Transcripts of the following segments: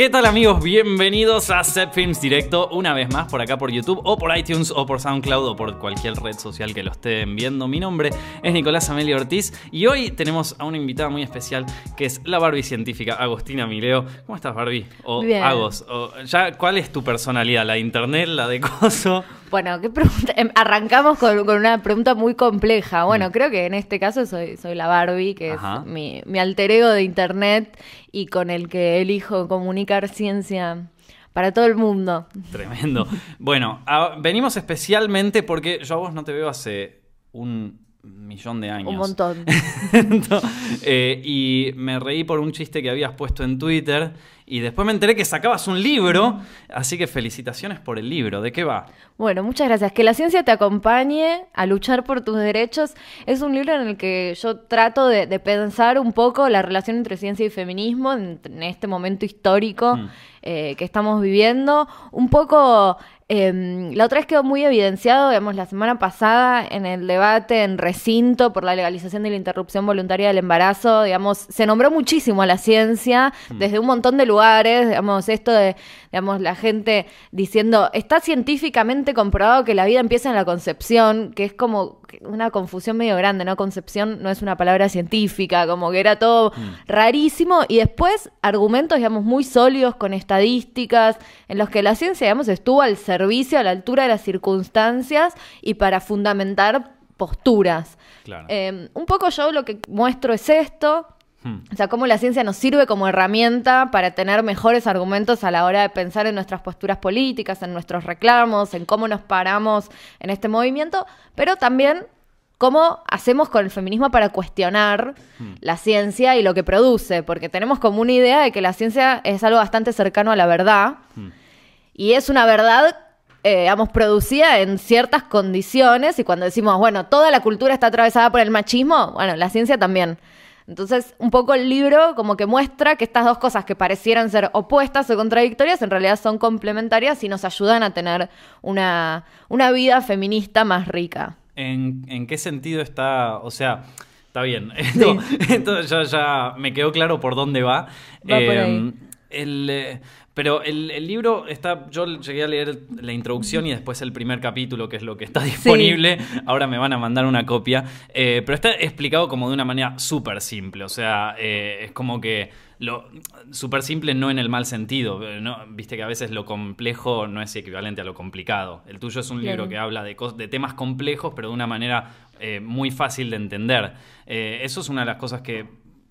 ¿Qué tal amigos? Bienvenidos a Set Films Directo una vez más por acá por YouTube o por iTunes o por SoundCloud o por cualquier red social que lo estén viendo. Mi nombre es Nicolás Amelio Ortiz y hoy tenemos a una invitada muy especial que es la Barbie científica Agostina Mileo. ¿Cómo estás Barbie? O Bien. Agos. O, ya, ¿Cuál es tu personalidad? ¿La de internet? ¿La de coso? Bueno, ¿qué pregunta? Em, Arrancamos con, con una pregunta muy compleja. Bueno, creo que en este caso soy, soy la Barbie, que Mm. Ajá. es mi, mi alter ego de internet y con el que elijo comunicar ciencia para todo el mundo. Tremendo. Bueno, a- venimos especialmente porque yo a vos no te veo hace un millón de años. Un montón. Eh, y me reí por un chiste que habías puesto en Twitter y después me enteré que sacabas un libro, así que felicitaciones por el libro. ¿De qué va? Bueno, muchas gracias. Que la ciencia te acompañe a luchar por tus derechos. Es un libro en el que yo trato de, de pensar un poco la relación entre ciencia y feminismo en, en este momento histórico Mm. eh, que estamos viviendo. Un poco, eh, la otra vez quedó muy evidenciado, digamos, la semana pasada en el debate en recinto por la legalización de la interrupción voluntaria del embarazo, digamos, se nombró muchísimo a la ciencia desde un montón de lugares, digamos, esto de, digamos, la gente diciendo, está científicamente comprobado que la vida empieza en la concepción, que es como una confusión medio grande, ¿no? Concepción no es una palabra científica, como que era todo rarísimo, y después argumentos, digamos, muy sólidos con estadísticas, en los que la ciencia, digamos, estuvo al servicio, a la altura de las circunstancias y para fundamentar posturas. Claro. Eh, un poco yo lo que muestro es esto. O sea, cómo la ciencia nos sirve como herramienta para tener mejores argumentos a la hora de pensar en nuestras posturas políticas, en nuestros reclamos, en cómo nos paramos en este movimiento, pero también cómo hacemos con el feminismo para cuestionar la ciencia y lo que produce, porque tenemos como una idea de que la ciencia es algo bastante cercano a la verdad y es una verdad, eh, digamos, producida en ciertas condiciones. Y cuando decimos, bueno, toda la cultura está atravesada por el machismo, bueno, la ciencia también. Entonces, un poco el libro como que muestra que estas dos cosas que parecieran ser opuestas o contradictorias, en realidad son complementarias y nos ayudan a tener una, una vida feminista más rica. ¿En, en qué sentido está? O sea, está bien. Esto, esto ya, ya me quedó claro por dónde va. Va por ahí. el, eh, pero el, el libro está. Yo llegué a leer la introducción y después el primer capítulo, que es lo que está disponible. Ahora me van a mandar una copia. Eh, pero está explicado como de una manera súper simple. O sea, eh, es como que. Lo súper simple no en el mal sentido. eh, ¿no? Viste que a veces lo complejo no es equivalente a lo complicado. El tuyo es un libro que habla de, de temas complejos, pero de una manera eh, muy fácil de entender. Eso es una de las cosas que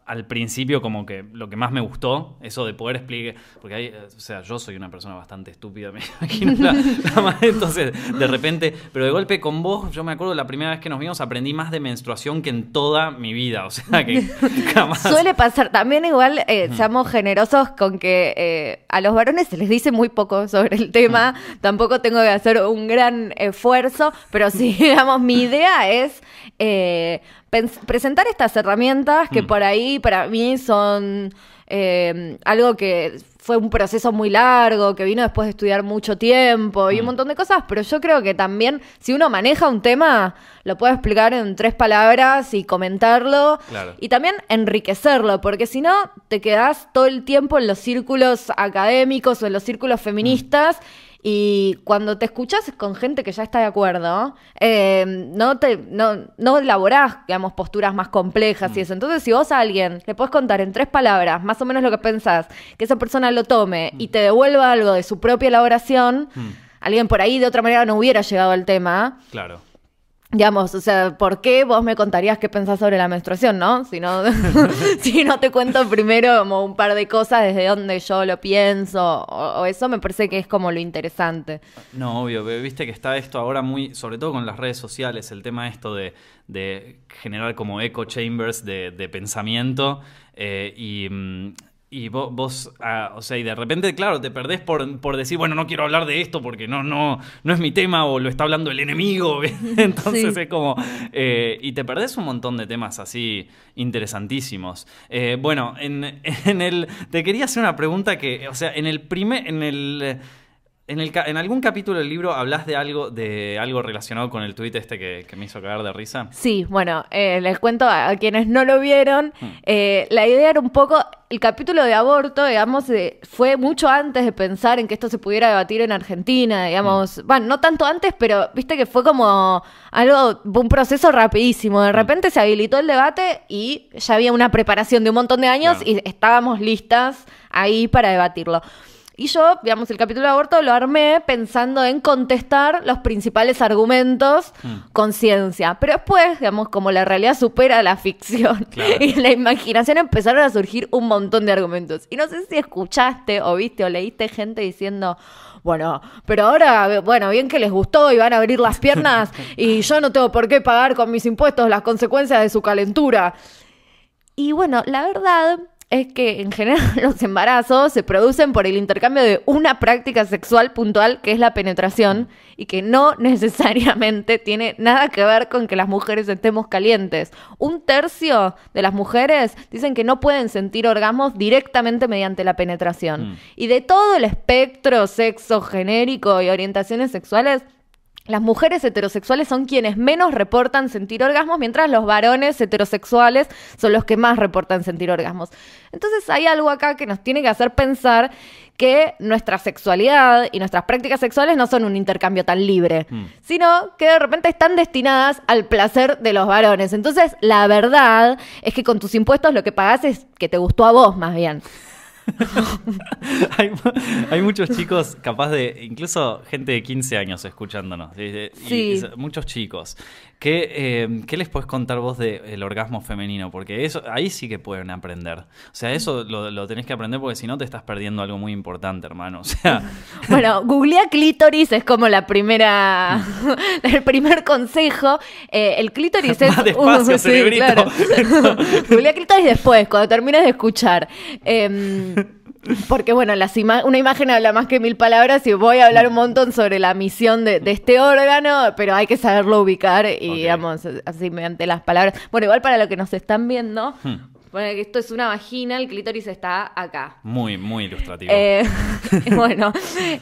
al principio como que lo que más me gustó, eso de poder explicar, porque hay, eh, o sea, yo soy una persona bastante estúpida, me imagino, la- la madre, entonces de repente, pero de golpe con vos, yo me acuerdo la primera vez que nos vimos aprendí más de menstruación que en toda mi vida, o sea que jamás... Suele pasar. También igual eh, seamos generosos con que eh, a los varones se les dice muy poco sobre el tema. Tampoco tengo que hacer un gran esfuerzo, pero sí, digamos, mi idea es eh, presentar estas herramientas que Mm. por ahí para mí son eh, algo que fue un proceso muy largo, que vino después de estudiar mucho tiempo y un Mm. montón de cosas, pero yo creo que también si uno maneja un tema, lo puede explicar en tres palabras y comentarlo Claro. y también enriquecerlo, porque si no te quedás todo el tiempo en los círculos académicos o en los círculos feministas y cuando te escuchas con gente que ya está de acuerdo, eh, no te no, no elaborás, digamos, posturas más complejas y eso. Entonces, si vos a alguien le podés contar en tres palabras más o menos lo que pensás, que esa persona lo tome y te devuelva algo de su propia elaboración, Mm. alguien por ahí de otra manera no hubiera llegado al tema. Claro. Digamos, o sea, ¿por qué vos me contarías qué pensás sobre la menstruación, no? Si no, si no te cuento primero como un par de cosas desde donde yo lo pienso, o, eso me parece que es como lo interesante. No, obvio, viste que está esto ahora muy, sobre todo con las redes sociales, el tema esto de, de generar como echo chambers de, de pensamiento eh, y, mm, y vo- vos, ah, o sea, y de repente, claro, te perdés por, por decir, bueno, no quiero hablar de esto porque no, no, no es mi tema o lo está hablando el enemigo, entonces Sí. es como, eh, y te perdés un montón de temas así interesantísimos. Eh, bueno, en, en el, te quería hacer una pregunta que, o sea, en el primer, en el... En, el, en algún capítulo del libro hablas de algo, de algo relacionado con el tuit este que, que me hizo cagar de risa. Sí, bueno, eh, les cuento a, a quienes no lo vieron. Hmm. eh, la idea era un poco, el capítulo de aborto, digamos, eh, fue mucho antes de pensar en que esto se pudiera debatir en Argentina, digamos. Bueno, no tanto antes, pero viste que fue como algo, un proceso rapidísimo. De repente se habilitó el debate y ya había una preparación de un montón de años Claro. y estábamos listas ahí para debatirlo. Y yo, digamos, el capítulo de aborto lo armé pensando en contestar los principales argumentos con ciencia. Pero después, digamos, como la realidad supera la ficción Claro. y la imaginación, empezaron a surgir un montón de argumentos. Y no sé si escuchaste o viste o leíste gente diciendo... Bueno, pero ahora, bueno, bien que les gustó y van a abrir las piernas y yo no tengo por qué pagar con mis impuestos las consecuencias de su calentura. Y bueno, la verdad es que en general los embarazos se producen por el intercambio de una práctica sexual puntual que es la penetración y que no necesariamente tiene nada que ver con que las mujeres estemos calientes. Un tercio de las mujeres dicen que no pueden sentir orgasmos directamente mediante la penetración. Mm. Y de todo el espectro sexo genérico y orientaciones sexuales, las mujeres heterosexuales son quienes menos reportan sentir orgasmos, mientras los varones heterosexuales son los que más reportan sentir orgasmos. Entonces hay algo acá que nos tiene que hacer pensar que nuestra sexualidad y nuestras prácticas sexuales no son un intercambio tan libre, Mm. sino que de repente están destinadas al placer de los varones. Entonces, la verdad es que con tus impuestos lo que pagás es que te gustó a vos más bien. hay, mu- hay muchos chicos capaz de, incluso gente de 15 años escuchándonos, y- Sí. muchos chicos. ¿Qué, eh, ¿Qué les puedes contar vos del orgasmo femenino? Porque eso ahí sí que pueden aprender. O sea, eso lo, lo tenés que aprender porque si no te estás perdiendo algo muy importante, hermano. O sea, Bueno, googlea clítoris es como la primera, el primer consejo. Eh, el clítoris es Más despacio, cerebrito. googlea clítoris después, cuando termines de escuchar. Em, porque bueno, las ima- una imagen habla más que mil palabras y voy a hablar un montón sobre la misión de, de este órgano, pero hay que saberlo ubicar y digamos así mediante las palabras. Bueno, igual para lo que nos están viendo, Hmm. bueno, que esto es una vagina, el clítoris está acá. muy, muy ilustrativo. Eh, bueno,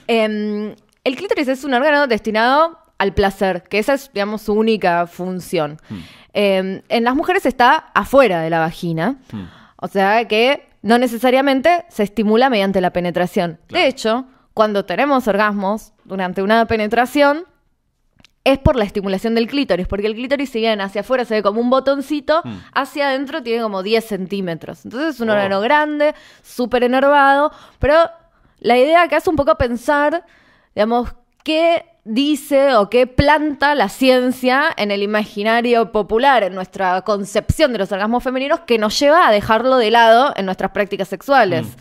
em, el clítoris es un órgano destinado al placer, que esa es, digamos, su única función. Hmm. Em, en las mujeres está afuera de la vagina, Hmm. o sea que no necesariamente se estimula mediante la penetración. Claro. De hecho, cuando tenemos orgasmos durante una penetración, es por la estimulación del clítoris, porque el clítoris, si bien hacia afuera se ve como un botoncito, Mm. hacia adentro tiene como 10 centímetros. Entonces es un Oh. órgano grande, súper enervado, pero la idea acá es un poco pensar, digamos, qué dice o qué planta la ciencia en el imaginario popular, en nuestra concepción de los orgasmos femeninos, que nos lleva a dejarlo de lado en nuestras prácticas sexuales. Mm.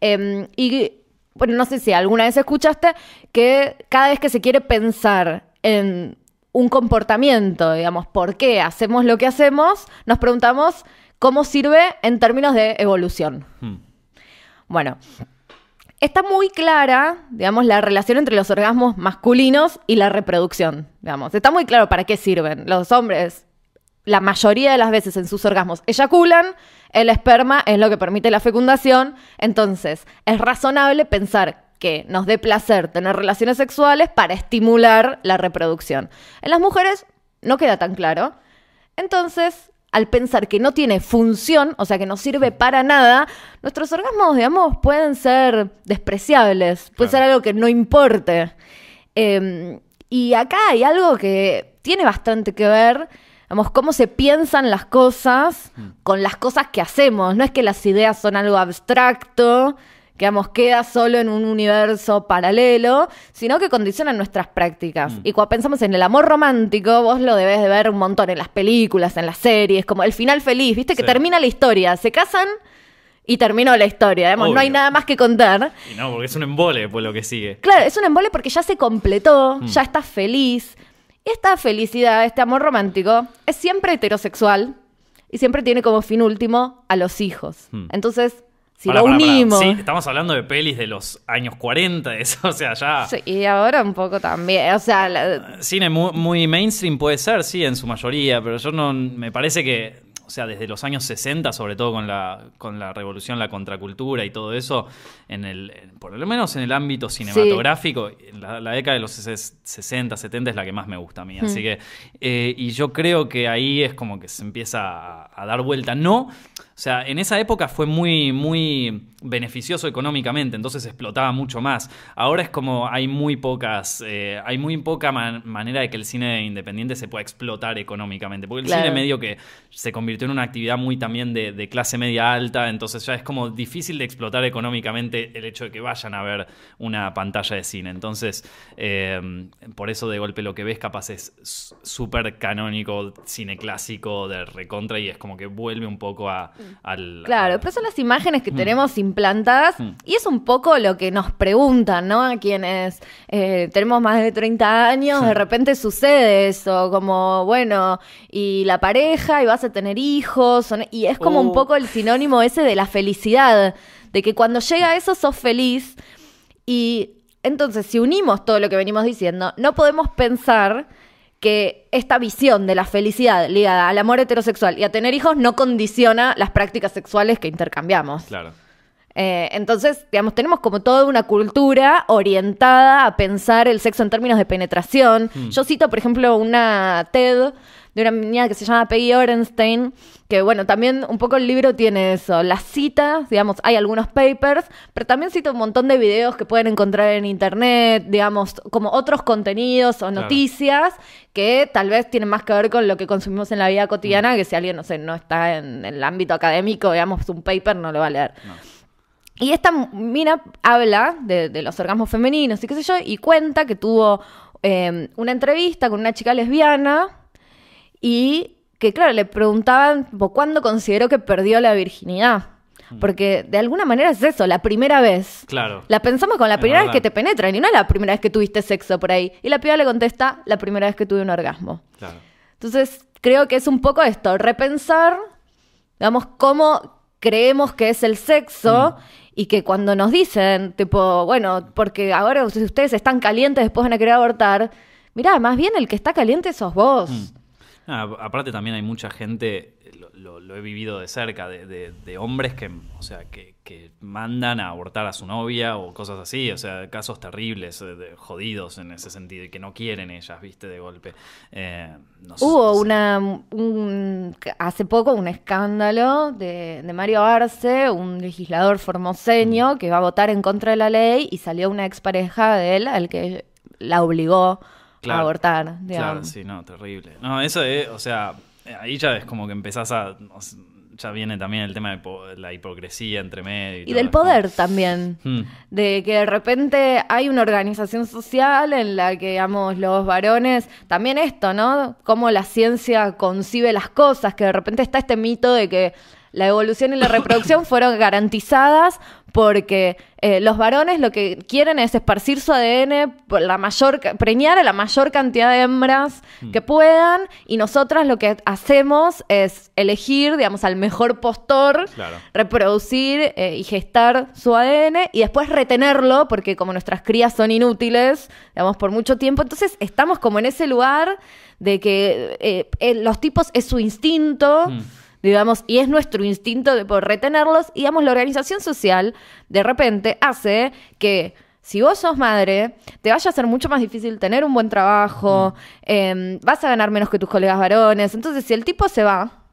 Eh, y bueno, no sé si alguna vez escuchaste que cada vez que se quiere pensar en un comportamiento, digamos, por qué hacemos lo que hacemos, nos preguntamos cómo sirve en términos de evolución. Hmm. Bueno, está muy clara, digamos, la relación entre los orgasmos masculinos y la reproducción, digamos. Está muy claro para qué sirven. Los hombres, la mayoría de las veces en sus orgasmos, eyaculan, el esperma es lo que permite la fecundación, entonces es razonable pensar que nos dé placer tener relaciones sexuales para estimular la reproducción. En las mujeres no queda tan claro. Entonces, al pensar que no tiene función, o sea, que no sirve para nada, nuestros orgasmos, digamos, pueden ser despreciables, puede Claro. ser algo que no importe. Eh, y acá hay algo que tiene bastante que ver, digamos, cómo se piensan las cosas con las cosas que hacemos. No es que las ideas son algo abstracto, digamos, queda solo en un universo paralelo, sino que condicionan nuestras prácticas. Y cuando pensamos en el amor romántico, vos lo debes de ver un montón en las películas, en las series, como el final feliz, viste que Sí. termina la historia, se casan y terminó la historia, no hay nada más que contar. Y no, porque es un embole pues lo que sigue. Claro, es un embole porque ya se completó, Mm. ya estás feliz. Y esta felicidad, este amor romántico, es siempre heterosexual y siempre tiene como fin último a los hijos. Mm. Entonces, si lo pará. unimos. Sí, estamos hablando de pelis de los años 40, de eso, o sea, ya. Sí, y ahora un poco también. O sea, la- Cine muy, muy mainstream puede ser, sí, en su mayoría, pero yo no. Me parece que. O sea, desde los años 60, sobre todo con la, con la revolución, la contracultura y todo eso, en el, por lo menos en el ámbito cinematográfico, la, década de los 60, 70 es la que más me gusta a mí. Así hmm. que, eh, y yo creo que ahí es como que se empieza a, dar vuelta. No, o sea, en esa época fue muy, muy beneficioso económicamente, entonces explotaba mucho más. Ahora es como hay muy pocas, eh, hay muy poca manera de que el cine independiente se pueda explotar económicamente, porque el cine medio que se convirtió en una actividad muy también de, clase media alta, entonces ya es como difícil de explotar económicamente el hecho de que vayan a ver una pantalla de cine. Entonces, eh, por eso de golpe lo que ves capaz es súper canónico, cine clásico de recontra y es como que vuelve un poco a, al... Claro, pero son las imágenes que mm. tenemos implantadas mm. y es un poco lo que nos preguntan, ¿no? A quienes eh, tenemos más de 30 años, de repente sucede eso, como, bueno, y la pareja y vas a tener hijos, y es como un oh. poco el sinónimo ese de la felicidad, de que cuando llega eso sos feliz y entonces si unimos todo lo que venimos diciendo, no podemos pensar que esta visión de la felicidad ligada al amor heterosexual y a tener hijos no condiciona las prácticas sexuales que intercambiamos. Claro. Eh, entonces, digamos, tenemos como toda una cultura orientada a pensar el sexo en términos de penetración. Hmm. Yo cito, por ejemplo, una TED de una niña que se llama Peggy Orenstein, que bueno, también un poco el libro tiene eso, las citas, digamos, hay algunos papers, pero también cita un montón de videos que pueden encontrar en internet, digamos, como otros contenidos o noticias que tal vez tienen más que ver con lo que consumimos en la vida cotidiana, hmm. que si alguien, no sé, no está en, el ámbito académico, digamos, un paper no lo va a leer. Y esta mina habla de, los orgasmos femeninos y qué sé yo, y cuenta que tuvo em, una entrevista con una chica lesbiana y que, claro, le preguntaban cuándo consideró que perdió la virginidad. Mm. Porque de alguna manera es eso, la primera vez. Claro. La pensamos con la primera vez que te penetran y no la primera vez que tuviste sexo por ahí. Y la piba le contesta, la primera vez que tuve un orgasmo. Claro. Entonces, creo que es un poco esto, repensar, digamos, cómo creemos que es el sexo mm y que cuando nos dicen, tipo, bueno, porque ahora ustedes están calientes, después van a querer abortar, mirá, más bien el que está caliente sos vos. Mm. Ah, aparte también hay mucha gente, lo, he vivido de cerca, de, hombres que, o sea, que, mandan a abortar a su novia o cosas así, o sea, casos terribles, eh, jodidos en ese sentido y que no quieren ellas, viste, de golpe. Eh, Hubo una, hace poco un escándalo de, Mario Arce, un legislador formoseño mm. que va a votar en contra de la ley y salió una expareja de él al que la obligó abortar. Claro, sí, no, terrible. No, eso es, o sea, ahí ya es como que empezás a... ya viene también el tema de la hipocresía entre medio. Y, del poder también. Hmm. De que de repente hay una organización social en la que, digamos, los varones, también esto, ¿no? Cómo la ciencia concibe las cosas, que de repente está este mito de que la evolución y la reproducción fueron garantizadas porque eh, los varones lo que quieren es esparcir su ADN por la mayor, preñar a la mayor cantidad de hembras mm. que puedan y nosotras lo que hacemos es elegir, digamos, al mejor postor, reproducir eh, y gestar su ADN y después retenerlo porque como nuestras crías son inútiles, digamos, por mucho tiempo, entonces estamos como en ese lugar de que eh, los tipos es su instinto. Mm digamos, y es nuestro instinto de poder retenerlos, y digamos, la organización social de repente hace que si vos sos madre, te vaya a ser mucho más difícil tener un buen trabajo, mm. em, vas a ganar menos que tus colegas varones, entonces si el tipo se va,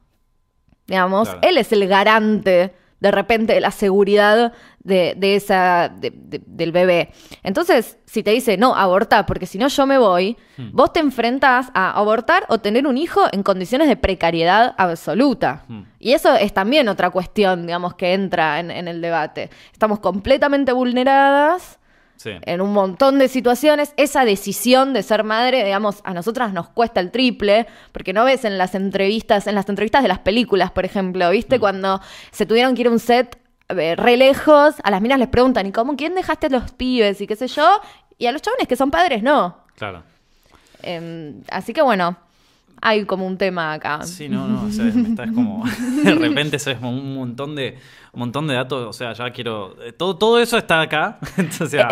digamos, él es el garante de repente la seguridad de, esa, del bebé. Entonces, si te dice, no, aborta, porque si no yo me voy, hmm. vos te enfrentás a abortar o tener un hijo en condiciones de precariedad absoluta. Hmm. Y eso es también otra cuestión, digamos, que entra en el debate. Estamos completamente vulneradas en un montón de situaciones. Esa decisión de ser madre, digamos, a nosotras nos cuesta el triple, porque no ves en las entrevistas, en las entrevistas de las películas, por ejemplo, ¿viste? Mm. Cuando se tuvieron que ir a un set eh, re lejos, a las minas les preguntan, ¿y cómo? ¿Quién dejaste a los pibes? Y qué sé yo. Y a los chavales que son padres, no. Claro. Em, así que bueno, hay como un tema acá. Sí, no, no, o sea, estás como, de repente es un montón de, un montón de datos, o sea, ya quiero, eh, todo, todo eso está acá, o sea,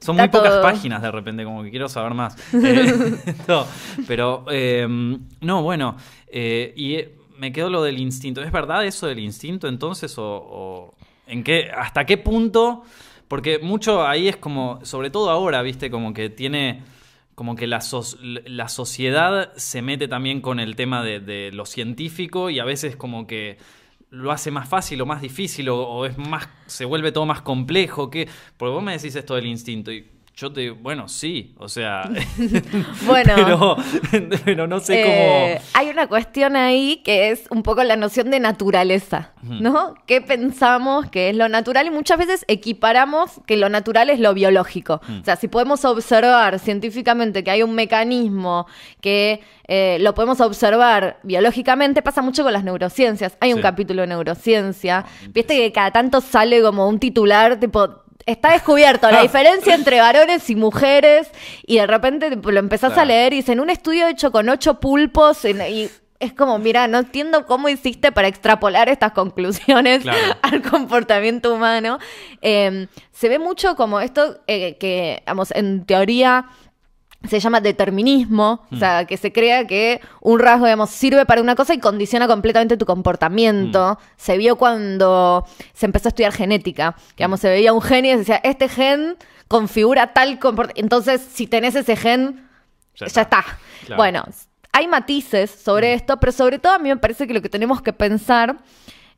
son muy pocas páginas de repente, como que quiero saber más. Eh, pero, em, no, bueno, eh, y me quedó lo del instinto. ¿Es verdad eso del instinto entonces? ¿O, o en qué, hasta qué punto? Porque mucho ahí es como, sobre todo ahora, viste, como que tiene como que la, la sociedad se mete también con el tema de, lo científico y a veces como que lo hace más fácil o más difícil o, o es más se vuelve todo más complejo que porque vos me decís esto del instinto y yo te digo, bueno, sí, o sea, Bueno. pero, pero no sé Eh, cómo hay una cuestión ahí que es un poco la noción de naturaleza, ¿no? ¿Qué pensamos que es lo natural? Y muchas veces equiparamos que lo natural es lo biológico. O sea, si podemos observar científicamente que hay un mecanismo que eh, lo podemos observar biológicamente, pasa mucho con las neurociencias. Hay un capítulo de neurociencia. Viste que cada tanto sale como un titular tipo... Está descubierto la diferencia entre varones y mujeres y de repente lo empezás a leer y dice, en un estudio hecho con ocho pulpos en- y es como, mira, no entiendo cómo hiciste para extrapolar estas conclusiones Claro. al comportamiento humano. Eh, se ve mucho como esto eh, que, vamos, en teoría se llama determinismo, o sea, que se crea que un rasgo, digamos, sirve para una cosa y condiciona completamente tu comportamiento. Se vio cuando se empezó a estudiar genética, que, digamos, se veía un gen y se decía, este gen configura tal comportamiento. Entonces, si tenés ese gen, Ya ya, está. está. Claro. Bueno, hay matices sobre esto, pero sobre todo a mí me parece que lo que tenemos que pensar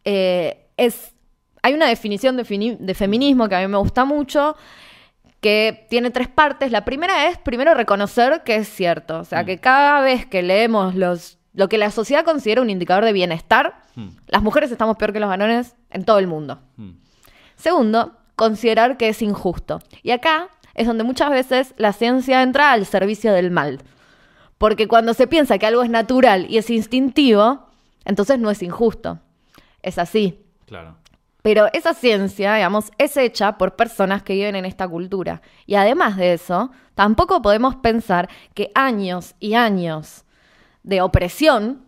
eh, es... Hay una definición de, de feminismo que a mí me gusta mucho, que tiene tres partes. La primera es, primero, reconocer que es cierto. O sea, que cada vez que leemos los, lo que la sociedad considera un indicador de bienestar, Mm. las mujeres estamos peor que los varones en todo el mundo. Mm. Segundo, considerar que es injusto. Y acá es donde muchas veces la ciencia entra al servicio del mal. Porque cuando se piensa que algo es natural y es instintivo, entonces no es injusto. Es así. claro. Pero esa ciencia, digamos, es hecha por personas que viven en esta cultura. Y además de eso, tampoco podemos pensar que años y años de opresión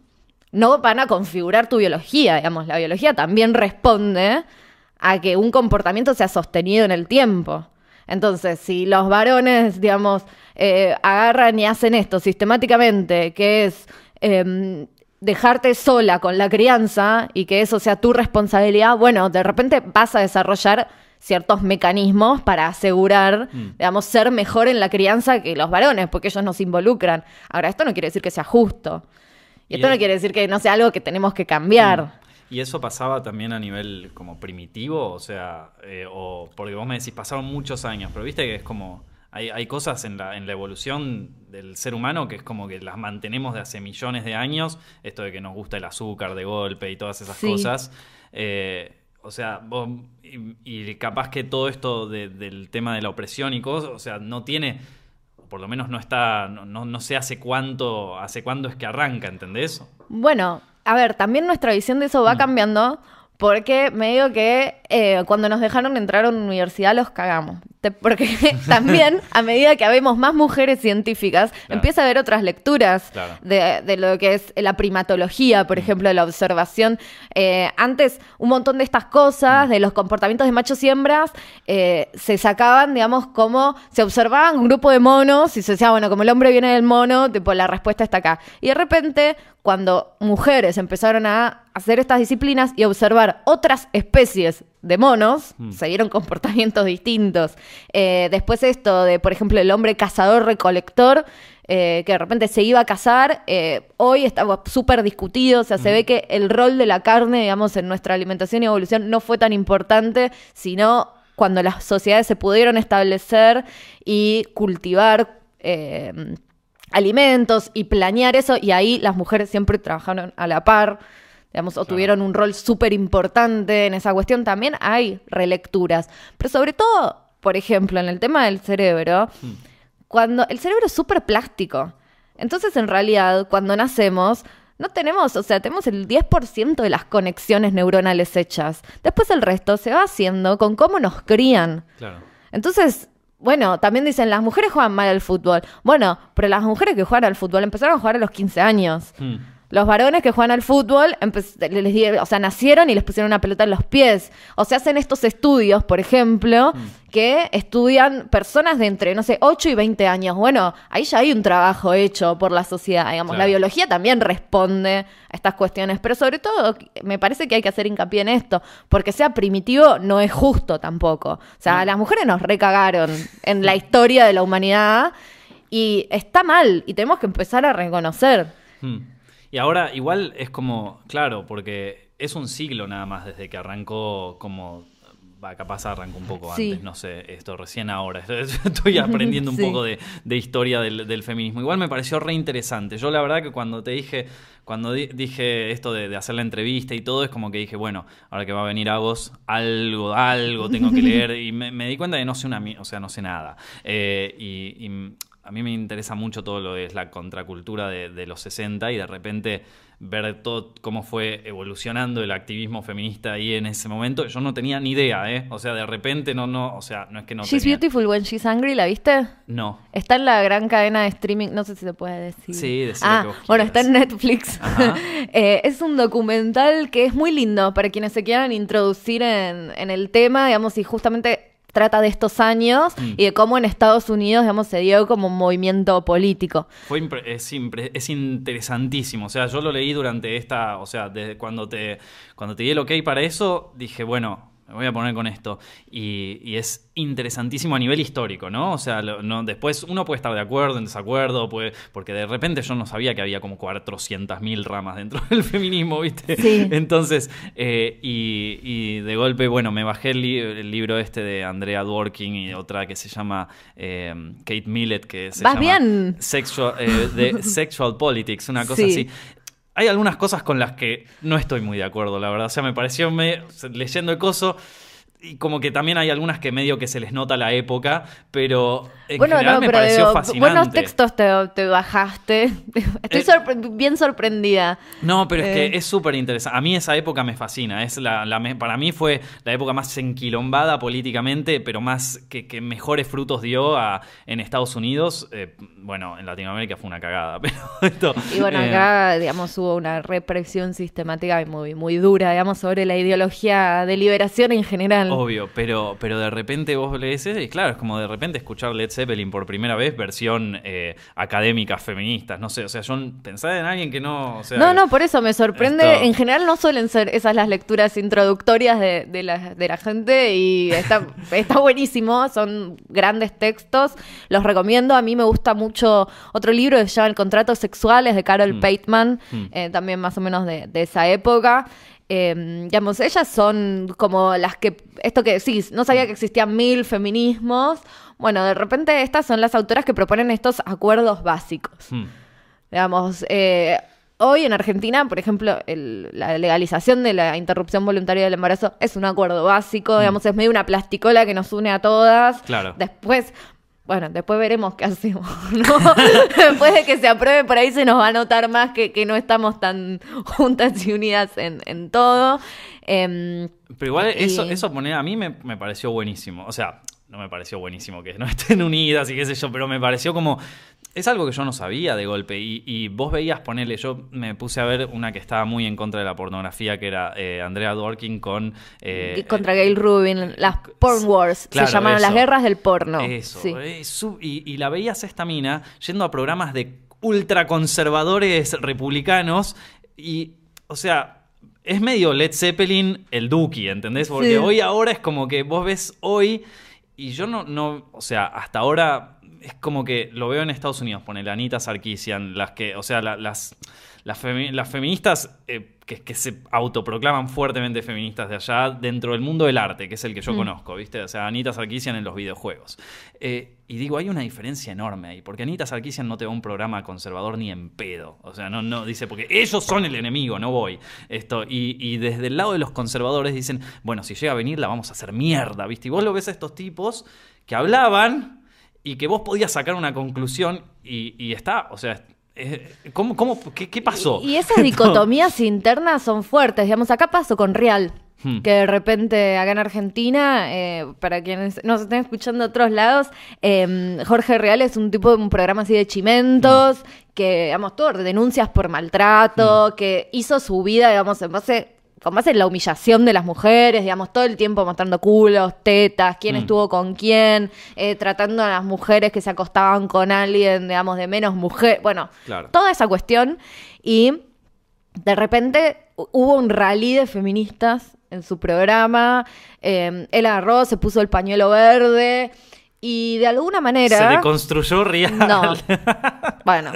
no van a configurar tu biología. Digamos, la biología también responde a que un comportamiento sea sostenido en el tiempo. Entonces, si los varones, digamos, eh, agarran y hacen esto sistemáticamente, que es em, dejarte sola con la crianza y que eso sea tu responsabilidad, bueno, de repente vas a desarrollar ciertos mecanismos para asegurar, digamos, ser mejor en la crianza que los varones, porque ellos nos involucran. Ahora, esto no quiere decir que sea justo. Y Y esto no quiere decir que no sea algo que tenemos que cambiar. ¿Y eso pasaba también a nivel como primitivo? O sea, eh, o porque vos me decís, pasaron muchos años, pero viste que es como, hay, hay cosas en la, en la evolución del ser humano que es como que las mantenemos de hace millones de años, esto de que nos gusta el azúcar de golpe y todas esas Sí. cosas. Eh, o sea, vos, y, y capaz que todo esto de- del tema de la opresión y cosas, o sea, no tiene, por lo menos no está, no, no, no sé hace cuánto, hace cuándo es que arranca, ¿entendés? Bueno, a ver, también nuestra visión de eso va cambiando porque me digo que eh, cuando nos dejaron entrar a una universidad los cagamos. Porque también, a medida que habemos más mujeres científicas, Claro. empieza a haber otras lecturas Claro. de, de lo que es la primatología, por ejemplo, de la observación. Eh, antes, un montón de estas cosas, de los comportamientos de machos y hembras, eh, se sacaban, digamos, como se observaban un grupo de monos y se decía, bueno, como el hombre viene del mono, tipo, la respuesta está acá. Y de repente, cuando mujeres empezaron a hacer estas disciplinas y observar otras especies de monos, se dieron comportamientos distintos. Eh, después esto de, por ejemplo, el hombre cazador-recolector, eh, que de repente se iba a cazar, eh, hoy estaba súper discutido, o sea, se ve que el rol de la carne, digamos, en nuestra alimentación y evolución no fue tan importante, sino cuando las sociedades se pudieron establecer y cultivar alimentos y planear eso, y ahí las mujeres siempre trabajaron a la par, digamos, o tuvieron un rol súper importante en esa cuestión. También hay relecturas, pero sobre todo, por ejemplo, en el tema del cerebro, cuando el cerebro es súper plástico. Entonces, en realidad, cuando nacemos, no tenemos, o sea, tenemos el 10% de las conexiones neuronales hechas. Después el resto se va haciendo con cómo nos crían. Claro. Entonces, bueno, también dicen, las mujeres juegan mal al fútbol. Bueno, pero las mujeres que juegan al fútbol empezaron a jugar a los 15 años. Mm. Los varones que juegan al fútbol, les o sea, nacieron y les pusieron una pelota en los pies. O se hacen estos estudios, por ejemplo, Mm. que estudian personas de entre, no sé, 8 y 20 años. Bueno, ahí ya hay un trabajo hecho por la sociedad. Digamos, la biología también responde a estas cuestiones, pero sobre todo me parece que hay que hacer hincapié en esto, porque sea primitivo no es justo tampoco. O sea, las mujeres nos recagaron en la historia de la humanidad y está mal y tenemos que empezar a reconocer. Hmm. Y ahora igual es como, claro, porque es un siglo nada más desde que arrancó como... Va, capaz arrancó un poco Sí. antes, no sé, esto recién ahora. Estoy aprendiendo un Sí. poco de, de historia del, del feminismo. Igual me pareció re interesante. Yo la verdad que cuando te dije, cuando di- dije esto de, de hacer la entrevista y todo, es como que dije, bueno, ahora que va a venir a vos, algo, algo tengo que leer. Y me, me di cuenta de no sé una, o sea, no sé nada. Eh, y, y a mí me interesa mucho todo lo que es la contracultura de, de los 60 y de repente ver todo cómo fue evolucionando el activismo feminista ahí en ese momento. Yo no tenía ni idea, ¿eh? O sea, de repente no, no, o sea, no es que no She's tenía. Beautiful When She's Angry, ¿la viste? No. Está en la gran cadena de streaming, no sé si se puede decir. Sí, Ah, que vos bueno, está en Netflix. Eh, es un documental que es muy lindo para quienes se quieran introducir en, en el tema, digamos, y justamente trata de estos años Mm. y de cómo en Estados Unidos, digamos, se dio como un movimiento político. Fue impre- es, impre- es interesantísimo. O sea, yo lo leí durante esta. O sea, desde cuando te, cuando te di el ok para eso, dije, bueno, me voy a poner con esto. Y, y es interesantísimo a nivel histórico, ¿no? O sea, lo- no, después uno puede estar de acuerdo, en desacuerdo, puede, porque de repente yo no sabía que había como 400.000 ramas dentro del feminismo, ¿viste? Sí. Entonces, eh, y, y de golpe, bueno, me bajé el, li- el libro este de Andrea Dworkin y otra que se llama eh, Kate Millett, que se Vas llama bien. Sexual, eh, de Sexual Politics, una cosa Sí. así. Hay algunas cosas con las que no estoy muy de acuerdo, la verdad. O sea, me pareció, me, leyendo el coso, y como que también hay algunas que medio que se les nota la época, pero en bueno, general no, me pero pareció digo, fascinante. buenos textos te, te bajaste. Estoy Eh, sorpre- bien sorprendida. No, pero es Eh. que es súper interesante. A mí esa época me fascina. Es la, la me- para mí fue la época más enquilombada políticamente, pero más que, que mejores frutos dio a- en Estados Unidos. Eh, bueno, en Latinoamérica fue una cagada, pero esto... Y bueno, eh, acá, digamos, hubo una represión sistemática y muy, muy dura, digamos, sobre la ideología de liberación en general. Obvio, pero, pero de repente vos lees eso y claro, es como de repente escuchar Led Zeppelin por primera vez, versión eh, académica feministas, no sé, o sea, yo pensaba en alguien que no, o sea, No, no, por eso me sorprende. esto- En general no suelen ser esas las lecturas introductorias de, de la, de la gente y está, está buenísimo. Son grandes textos. Los recomiendo. A mí me gusta mucho otro libro que se llama El contrato sexuales de Carol Mm. Pateman, Mm. eh, también más o menos de, de esa época. Eh, digamos, ellas son como las que, esto que decís, no sabía que existían mil feminismos. Bueno, de repente estas son las autoras que proponen estos acuerdos básicos. Hmm. Digamos, eh, hoy en Argentina, por ejemplo, el- la legalización de la interrupción voluntaria del embarazo es un acuerdo básico, digamos, es medio una plasticola que nos une a todas. Claro. Después, bueno, después veremos qué hacemos, ¿no? después de que se apruebe, por ahí se nos va a notar más que, que no estamos tan juntas y unidas en, en todo. Em, Pero igual Y- eso, eso poner a mí me, me pareció buenísimo. O sea, no me pareció buenísimo que no estén unidas y qué sé yo, pero me pareció como. Es algo que yo no sabía de golpe. Y, y vos veías ponerle. Yo me puse a ver una que estaba muy en contra de la pornografía, que era eh, Andrea Dworkin con. eh, contra Gail Rubin, las porn wars, Claro, se llamaron las guerras del porno. Eso. Sí. y, y la veías esta mina yendo a programas de ultraconservadores republicanos y, o sea, es medio Led Zeppelin el Duki, ¿entendés? Porque Sí. hoy ahora es como que vos ves hoy y yo no, no, o sea, hasta ahora es como que lo veo en Estados Unidos, pone la Anita Sarkeesian, las que, o sea, la- las, las, femi- las feministas eh, que, que se autoproclaman fuertemente feministas de allá dentro del mundo del arte, que es el que yo Mm. conozco, ¿viste? O sea, Anita Sarkeesian en los videojuegos. Eh, y digo, hay una diferencia enorme ahí, porque Anita Sarkeesian no te va a un programa conservador ni en pedo. O sea, no, no dice, porque ellos son el enemigo, no voy. Esto, y, y desde el lado de los conservadores dicen, bueno, si llega a venir la vamos a hacer mierda, ¿viste? Y vos lo ves a estos tipos que hablaban y que vos podías sacar una conclusión y, y está, o sea, ¿cómo, cómo, qué, qué pasó? Y, y esas dicotomías internas son fuertes. Digamos, acá pasó con Real. Hmm. Que de repente acá en Argentina, eh, para quienes nos estén escuchando de otros lados, eh, Jorge Real es un tipo de un programa así de chimentos, que, digamos, todo denuncias por maltrato, que hizo su vida, digamos, en base con base en la humillación de las mujeres, digamos, todo el tiempo mostrando culos, tetas, quién Mm. estuvo con quién, eh, tratando a las mujeres que se acostaban con alguien, digamos, de menos mujer, bueno, Claro. toda esa cuestión. Y de repente hu- hubo un rally de feministas en su programa, eh, él agarró, se puso el pañuelo verde y de alguna manera... Se deconstruyó real. No. Bueno,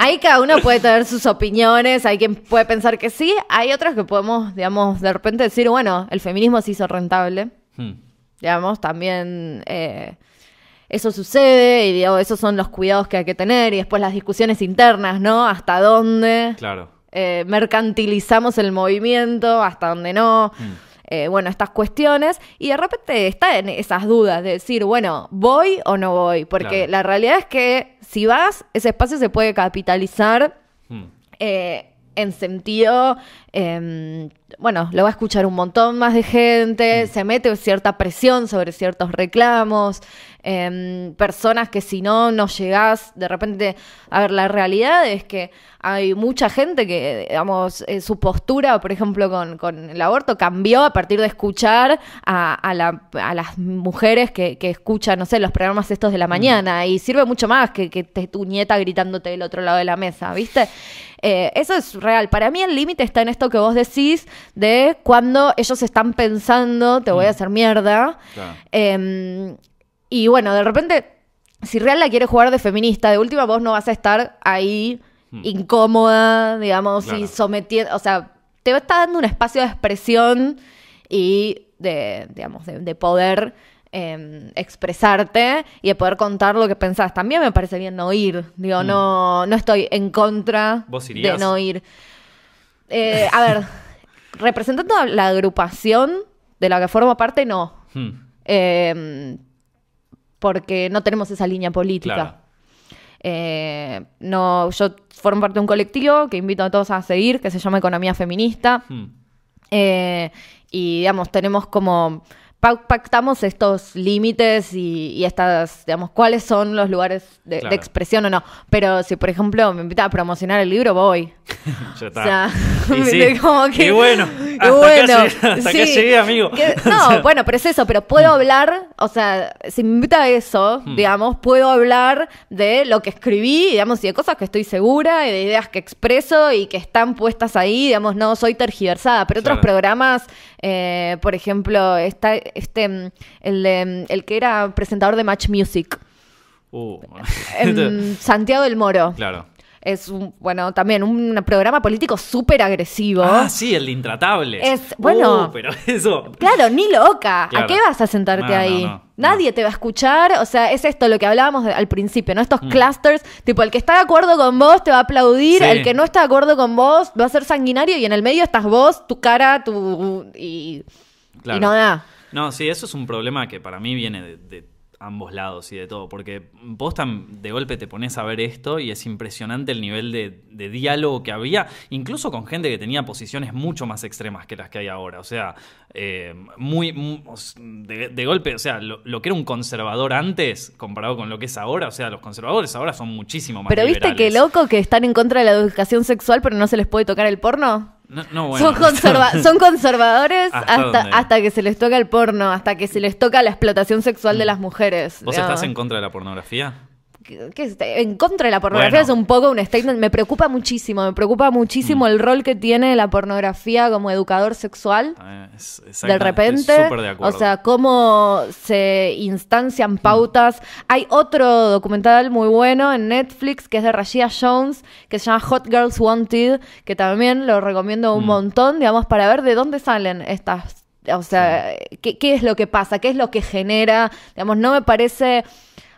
ahí cada uno puede tener sus opiniones, hay quien puede pensar que sí, hay otros que podemos, digamos, de repente decir, bueno, el feminismo se hizo rentable, Hmm. digamos, también eh, eso sucede y digo, esos son los cuidados que hay que tener y después las discusiones internas, ¿no? ¿Hasta dónde? Claro. eh, mercantilizamos el movimiento, hasta donde no. Mm. Eh, bueno, estas cuestiones. Y de repente está en esas dudas de decir, bueno, ¿voy o no voy? Porque Claro. la realidad es que si vas, ese espacio se puede capitalizar Hmm. eh, en sentido, eh, bueno, lo va a escuchar un montón más de gente, se mete cierta presión sobre ciertos reclamos, eh, personas que si no, no llegás, de repente, a ver, la realidad es que hay mucha gente que, digamos, eh, su postura, por ejemplo, con, con el aborto cambió a partir de escuchar a, a la- a las mujeres que, que escuchan, no sé, los programas estos de la mañana y sirve mucho más que, que te- tu nieta gritándote del otro lado de la mesa, ¿viste? Eh, eso es real. Para mí el límite está en esto que vos decís de cuando ellos están pensando, te voy a hacer mierda. Claro. Eh, y bueno, de repente, si Real la quiere jugar de feminista, de última vos no vas a estar ahí Hmm. incómoda, digamos, Claro. y sometiendo, o sea, te está dando un espacio de expresión y de, digamos, de, de poder eh, expresarte y de poder contar lo que pensás. También me parece bien no ir, digo, Hmm. no, no estoy en contra ¿Vos de no ir. Eh, a ver, representando la agrupación de la que formo parte, no. Eh, porque no tenemos esa línea política. Claro. Eh, no, yo formo parte de un colectivo que invito a todos a seguir, que se llama Economía Feminista. Hmm. Eh, y digamos, tenemos como pactamos estos límites y, y estas, digamos, cuáles son los lugares de, expresión o no. Pero si, por ejemplo, me invita a promocionar el libro, voy. Ya está. O sea, Y sí. como que- Y bueno, hasta bueno, llegué- hasta acá sí. llegué, amigo. Que- O no, sea, bueno, pero es eso, pero puedo hablar, o sea, si me invita a eso, Hmm. digamos, puedo hablar de lo que escribí, digamos, y de cosas que estoy segura, y de ideas que expreso y que están puestas ahí, digamos, no soy tergiversada, pero otros programas, eh, por ejemplo, está este, mm, el, de, mm, el que era presentador de Match Music, Uh. Santiago del Moro. claro. Es, un, bueno, también un programa político súper agresivo. Ah, sí, el de Intratables. Es- bueno. Uh, pero eso. Claro, ni loca. Claro. ¿A qué vas a sentarte No, ahí? no, no. Nadie te va a escuchar. O sea, es esto lo que hablábamos al principio, ¿no? Mm. Estos clusters, tipo, el que está de acuerdo con vos te va a aplaudir, Sí. el que no está de acuerdo con vos va a ser sanguinario y en el medio estás vos, tu cara, tu. y. Claro. y no da. No, sí, eso es un problema que para mí viene de, de ambos lados y de todo, porque vos tan de golpe te pones a ver esto y es impresionante el nivel de, de diálogo que había, incluso con gente que tenía posiciones mucho más extremas que las que hay ahora. O sea, eh, muy, mu- de, de golpe, o sea, lo, lo que era un conservador antes comparado con lo que es ahora, o sea, los conservadores ahora son muchísimo más Pero viste qué loco que están en contra de la educación sexual, pero no se les puede tocar el porno. No, no, bueno. son, conserva- son conservadores ¿Hasta hasta, que se les toca el porno, hasta que se les toca la explotación sexual de las mujeres. ¿Vos digamos. estás en contra de la pornografía? Que- que en contra de la pornografía Bueno. es un poco un statement. Me preocupa muchísimo, me preocupa muchísimo Mm. el rol que tiene la pornografía como educador sexual. Es- De repente, de o sea, cómo se instancian pautas. Hay otro documental muy bueno en Netflix que es de Rashida Jones, que se llama Hot Girls Wanted, que también lo recomiendo un Mm. montón, digamos, para ver de dónde salen estas, o sea, qué, qué es lo que pasa, qué es lo que genera, digamos, no me parece,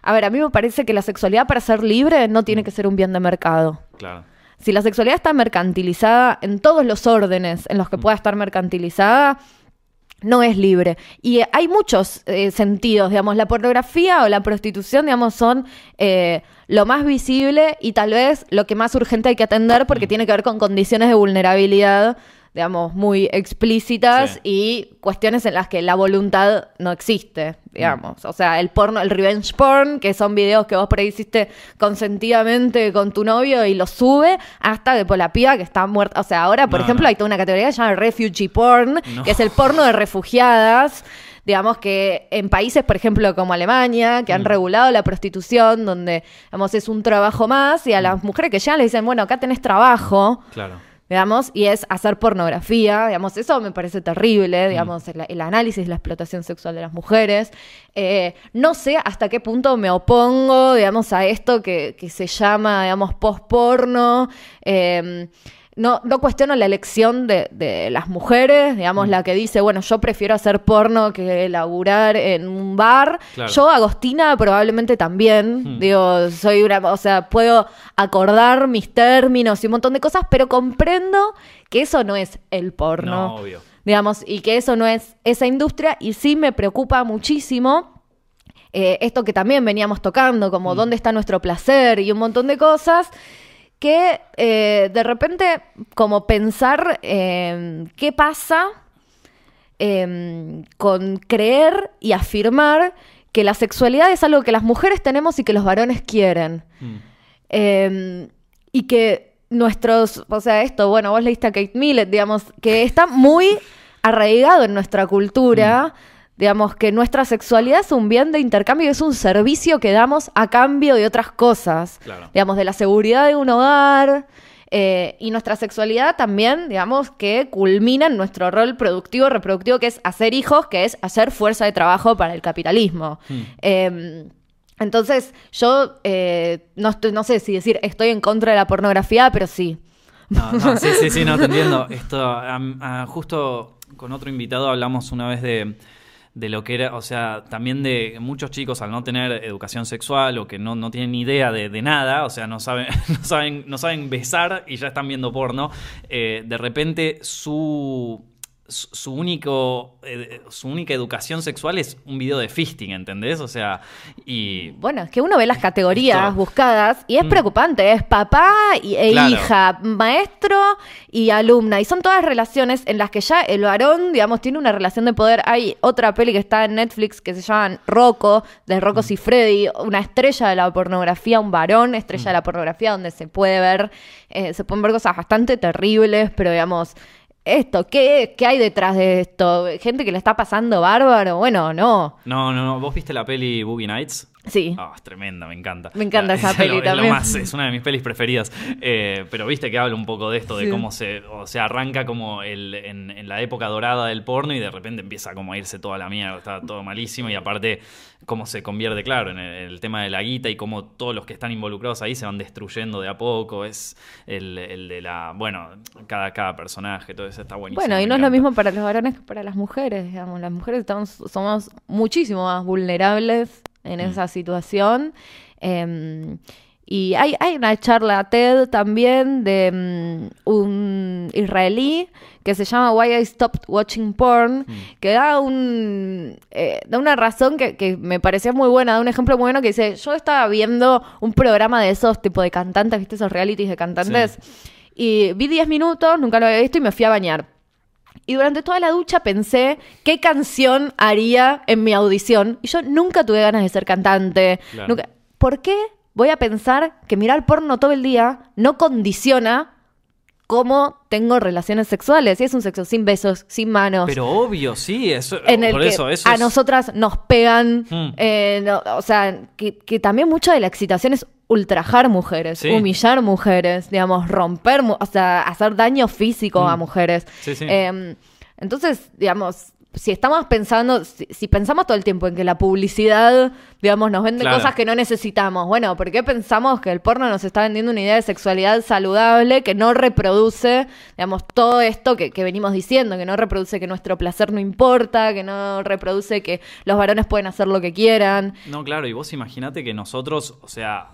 a ver, a mí me parece que la sexualidad para ser libre no tiene que ser un bien de mercado. Claro. Si la sexualidad está mercantilizada en todos los órdenes en los que pueda estar mercantilizada, no es libre. Y hay muchos eh, sentidos, digamos, la pornografía o la prostitución, digamos, son eh, lo más visible y tal vez lo que más urgente hay que atender porque tiene que ver con condiciones de vulnerabilidad digamos, muy explícitas Sí. y cuestiones en las que la voluntad no existe, digamos. O sea, el porno, el revenge porn, que son videos que vos hiciste consentidamente con tu novio y los sube, hasta que por la piba que está muerta. O sea, ahora, por No, ejemplo, no. hay toda una categoría que se llama refugee porn, No. que es el porno de refugiadas. Digamos que en países, por ejemplo, como Alemania, que han Mm. regulado la prostitución, donde, digamos, es un trabajo más, y a Mm. las mujeres que llegan le dicen, bueno, acá tenés trabajo, Claro. Digamos, y es hacer pornografía, digamos, eso me parece terrible, digamos, el, el análisis de la explotación sexual de las mujeres. Eh, no sé hasta qué punto me opongo, digamos, a esto que, que se llama, digamos, post-porno. Eh, no, no cuestiono la elección de, de las mujeres, digamos, la que dice, bueno, yo prefiero hacer porno que laburar en un bar. Claro. Yo, Agostina, probablemente también. Hmm. Digo, soy una, o sea, puedo acordar mis términos y un montón de cosas, pero comprendo que eso no es el porno. No, obvio. Digamos, y que eso no es esa industria, y sí me preocupa muchísimo. eh, esto que también veníamos tocando, como dónde está nuestro placer y un montón de cosas, que eh, de repente como pensar eh, qué pasa eh, con creer y afirmar que la sexualidad es algo que las mujeres tenemos y que los varones quieren. Mm. Eh, y que nuestros, o sea, esto, bueno, vos leíste a Kate Millett, digamos, que está muy arraigado en nuestra cultura, digamos, que nuestra sexualidad es un bien de intercambio y es un servicio que damos a cambio de otras cosas, Claro. digamos, de la seguridad de un hogar. eh, y nuestra sexualidad también, digamos, que culmina en nuestro rol productivo, reproductivo, que es hacer hijos, que es hacer fuerza de trabajo para el capitalismo. Hmm. Eh, entonces, yo eh, no, estoy- no sé si decir estoy en contra de la pornografía, pero sí. No, no, sí, sí, sí, no, te entiendo. Esto, ah, justo con otro invitado hablamos una vez de, de lo que era, o sea, también de muchos chicos al no tener educación sexual o que no, no tienen idea de, de nada, o sea, no saben, no saben, no saben besar y ya están viendo porno, eh, de repente su su único eh, su única educación sexual es un video de fisting, ¿entendés? O sea, y Bueno, es que uno ve las categorías Esto- buscadas y es Mm. preocupante. Es papá y, e Claro. hija, maestro y alumna. Y son todas relaciones en las que ya el varón, digamos, tiene una relación de poder. Hay otra peli que está en Netflix que se llama Rocco, de Mm. Rocco Siffredi, una estrella de la pornografía, un varón, estrella Mm. de la pornografía, donde se puede ver, eh, se pueden ver cosas bastante terribles, pero digamos. Esto, ¿qué, ¿qué hay detrás de esto? ¿Gente que le está pasando bárbaro? Bueno, no. no, no, no, ¿vos viste la peli Boogie Nights? Sí. Ah, es tremenda, me encanta. Me encanta esa Es peli lo- es lo también. más, es una de mis pelis preferidas. Eh, pero viste que habla un poco de esto, de Sí. cómo se, o sea, arranca como el, en, en la época dorada del porno y de repente empieza como a irse toda la mierda, está todo malísimo y aparte cómo se convierte, claro, en el, el tema de la guita y cómo todos los que están involucrados ahí se van destruyendo de a poco, es el, el de la, bueno, cada, cada personaje, todo eso está buenísimo. Bueno, y no es lo mismo para los varones que para las mujeres, digamos. Las mujeres estamos, somos muchísimo más vulnerables en Mm. esa situación. Eh, y hay, hay una charla TED también de mm, un israelí que se llama Why I Stopped Watching Porn, Mm. que da un eh, da una razón que, que me parecía muy buena, da un ejemplo muy bueno que dice, yo estaba viendo un programa de esos tipo de cantantes, ¿viste? Esos realities de cantantes. Y vi 10 minutos, nunca lo había visto y me fui a bañar. Y durante toda la ducha pensé qué canción haría en mi audición. Y yo nunca tuve ganas de ser cantante. Claro. Nunca- ¿Por qué voy a pensar que mirar porno todo el día no condiciona cómo tengo relaciones sexuales? Y es un sexo sin besos, sin manos. Pero obvio, sí, eso, en el por que eso, eso a es- nosotras nos pegan. Mm. eh, no, o sea, que, que también mucha de la excitación es ultrajar mujeres, Sí. humillar mujeres, digamos, romper, o sea, hacer daño físico a Mm. mujeres. Sí, sí. Eh, entonces, digamos, si estamos pensando, si, si pensamos todo el tiempo en que la publicidad, digamos, nos vende Claro. cosas que no necesitamos, bueno, ¿por qué pensamos que el porno nos está vendiendo una idea de sexualidad saludable que no reproduce, digamos, todo esto que, que venimos diciendo, que no reproduce que nuestro placer no importa, que no reproduce que los varones pueden hacer lo que quieran? No, claro, y vos imaginate que nosotros, o sea,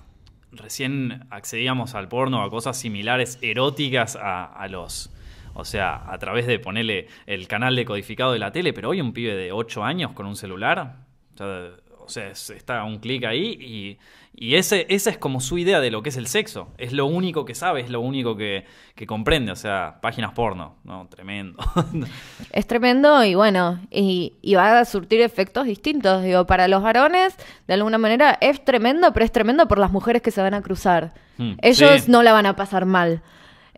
recién accedíamos al porno, a cosas similares, eróticas a, a los... O sea, a través de ponerle el canal decodificado de la tele, pero hoy un pibe de 8 años con un celular, o sea, o sea, es- está un clic ahí y, y ese, esa es como su idea de lo que es el sexo. Es lo único que sabe, es lo único que, que comprende. O sea, páginas porno, ¿no? Tremendo. Es tremendo y bueno, y, y va a surtir efectos distintos. Digo, para los varones, de alguna manera, es tremendo, pero es tremendo por las mujeres que se van a cruzar. Mm, Ellos sí. no la van a pasar mal.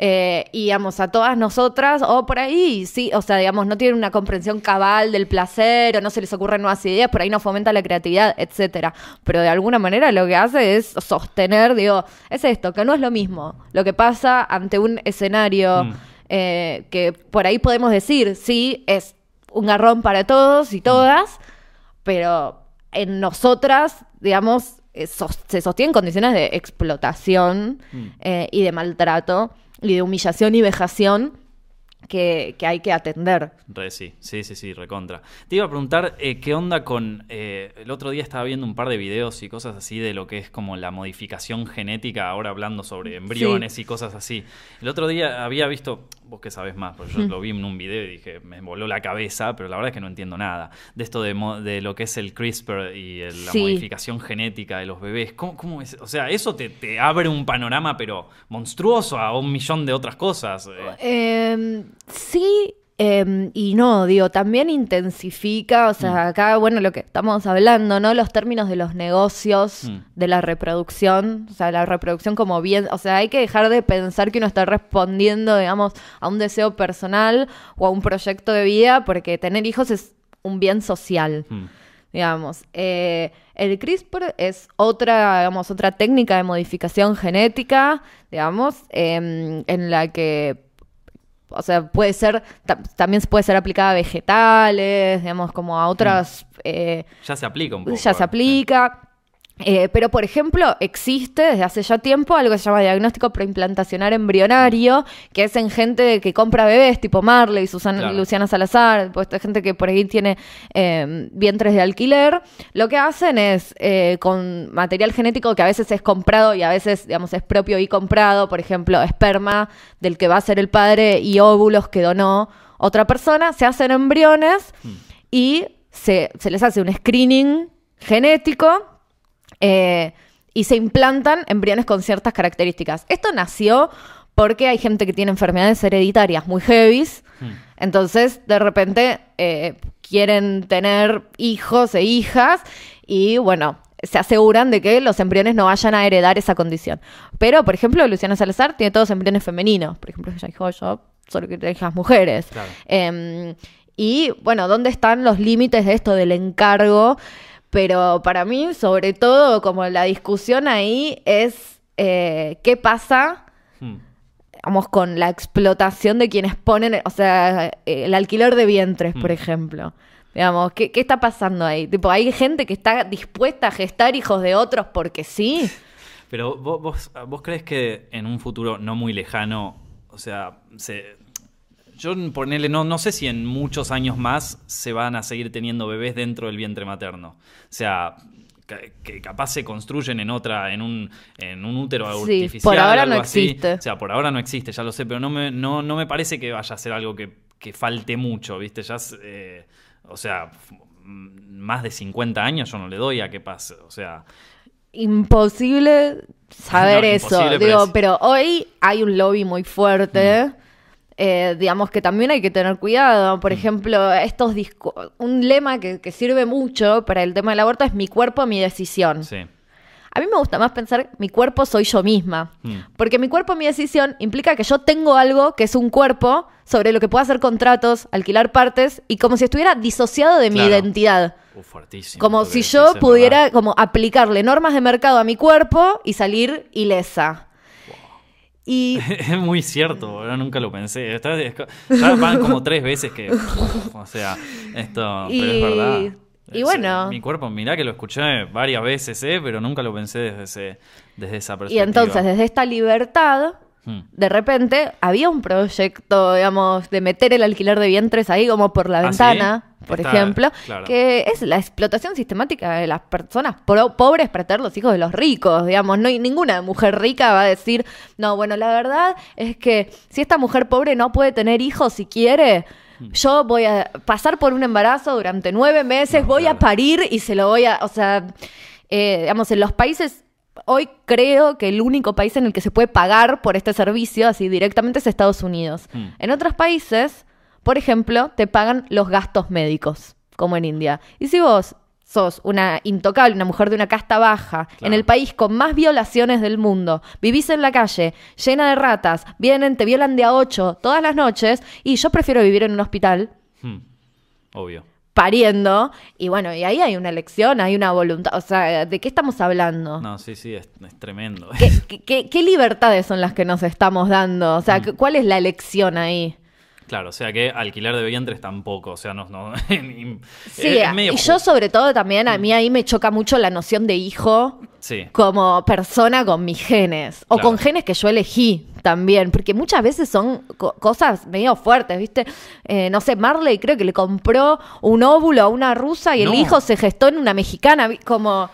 Eh, y digamos, a todas nosotras, o por ahí, sí, o sea, digamos, no tienen una comprensión cabal del placer, o no se les ocurren nuevas ideas, por ahí no fomenta la creatividad, etcétera. Pero de alguna manera lo que hace es sostener, digo, es esto, que no es lo mismo. Lo que pasa ante un escenario Mm. eh, que por ahí podemos decir, sí, es un garrón para todos y todas, pero en nosotras, digamos, eh, se sostienen condiciones de explotación Mm. eh, y de maltrato y de humillación y vejación que, que hay que atender. Re, sí, sí, sí, sí, recontra. Te iba a preguntar eh, qué onda con. eh, el otro día estaba viendo un par de videos y cosas así de lo que es como la modificación genética, ahora hablando sobre embriones y cosas así. El otro día había visto, vos que sabés más, porque yo lo vi en un video y dije, me voló la cabeza, pero la verdad es que no entiendo nada. De esto de, mo- de lo que es el CRISPR y el- la Sí. modificación genética de los bebés. ¿Cómo, cómo es? O sea, eso te, te abre un panorama, pero monstruoso a un millón de otras cosas. eh. Sí eh, y no, digo, también intensifica, o sea, acá, bueno, lo que estamos hablando, ¿no? Los términos de los negocios, Mm. de la reproducción, o sea, la reproducción como bien, o sea, hay que dejar de pensar que uno está respondiendo, digamos, a un deseo personal o a un proyecto de vida, porque tener hijos es un bien social Mm. digamos. Eh, el CRISPR es otra, digamos, otra técnica de modificación genética, digamos, em, en la que, o sea, puede ser, ta- también puede ser aplicada a vegetales, digamos, como a otras, eh, Ya se aplica un poco. ya se eh. aplica. Eh, pero, por ejemplo, existe desde hace ya tiempo algo que se llama diagnóstico preimplantacional embrionario, que es en gente que compra bebés, tipo Marley, Susana, Claro. Luciana Salazar, pues gente que por ahí tiene eh, vientres de alquiler. Lo que hacen es, eh, con material genético que a veces es comprado y a veces, digamos, es propio y comprado, por ejemplo, esperma del que va a ser el padre y óvulos que donó otra persona, se hacen embriones y se, se les hace un screening genético eh, y se implantan embriones con ciertas características. Esto nació porque hay gente que tiene enfermedades hereditarias muy heavies, Mm. entonces de repente eh, quieren tener hijos e hijas y bueno, se aseguran de que los embriones no vayan a heredar esa condición. Pero, por ejemplo, Luciana Salazar tiene todos embriones femeninos. Por ejemplo, ella dijo, yo solo quiero hijas mujeres. Claro. Em, y bueno, ¿dónde están los límites de esto del encargo? Pero para mí, sobre todo, como la discusión ahí es eh, qué pasa, Mm. vamos, con la explotación de quienes ponen, o sea, el alquiler de vientres, por Mm. ejemplo. Digamos, ¿qué, ¿qué está pasando ahí? Tipo, hay gente que está dispuesta a gestar hijos de otros porque sí. Pero vos, vos, vos crees que en un futuro no muy lejano, o sea, se, yo ponele, no, no sé si en muchos años más se van a seguir teniendo bebés dentro del vientre materno. O sea, que capaz se construyen en otra, en un, en un útero Sí, artificial. por ahora no así. existe. O sea, por ahora no existe, ya lo sé, pero no me, no, no me parece que vaya a ser algo que, que falte mucho, ¿viste? Ya, eh, o sea, mm, más de 50 años yo no le doy a que pase, o sea... Imposible saber No, eso. imposible, pero Digo, es- pero hoy hay un lobby muy fuerte. Eh, digamos que también hay que tener cuidado. Por ejemplo, estos un lema que, que sirve mucho para el tema del aborto es mi cuerpo, mi decisión. Sí. A mí me gusta más pensar mi cuerpo soy yo misma. Mm. Porque mi cuerpo, mi decisión implica que yo tengo algo que es un cuerpo sobre lo que puedo hacer contratos, alquilar partes y como si estuviera disociado de mi identidad. Uh, fuertísimo Como si yo pudiera verdad. como aplicarle normas de mercado a mi cuerpo y salir ilesa. Y Es muy cierto, boludo, nunca lo pensé. Está- es co- ya van como tres veces que. o sea, esto. Y- pero es verdad. y bueno. eh, Mi cuerpo, mirá que lo escuché varias veces, ¿eh? pero nunca lo pensé desde, ese, desde esa y perspectiva. entonces desde esta libertad. De repente había un proyecto, digamos, de meter el alquiler de vientres ahí como por la ¿Ah, ventana, sí? por Está- ejemplo, claro. que es la explotación sistemática de las personas pro- pobres para tener los hijos de los ricos, digamos, no hay ninguna mujer rica va a decir, no, bueno, la verdad es que si esta mujer pobre no puede tener hijos si quiere, yo voy a pasar por un embarazo durante nueve meses, voy a parir y se lo voy a, o sea, eh, digamos, en los países, hoy creo que el único país en el que se puede pagar por este servicio así directamente es Estados Unidos. Mm. En otros países, por ejemplo, te pagan los gastos médicos, como en India. Y si vos sos una intocable, una mujer de una casta baja, en el país con más violaciones del mundo, vivís en la calle, llena de ratas, vienen, te violan de a ocho todas las noches, y yo prefiero vivir en un hospital Hmm. Obvio. Pariendo, y bueno, y ahí hay una elección, hay una voluntad, o sea, ¿de qué estamos hablando? No, sí, sí, es, es tremendo. ¿Qué, qué- libertades son las que nos estamos dando? O Mm. sea, ¿cuál es la elección ahí? Claro, o sea que alquilar de vientres tampoco, o sea, no... no Sí, es medio y yo sobre todo también, a mí ahí me choca mucho la noción de hijo Sí, como persona con mis genes, o Claro. con genes que yo elegí también, porque muchas veces son co- cosas medio fuertes, ¿viste? Eh, no sé, Marley creo que le compró un óvulo a una rusa y el hijo se gestó en una mexicana, como...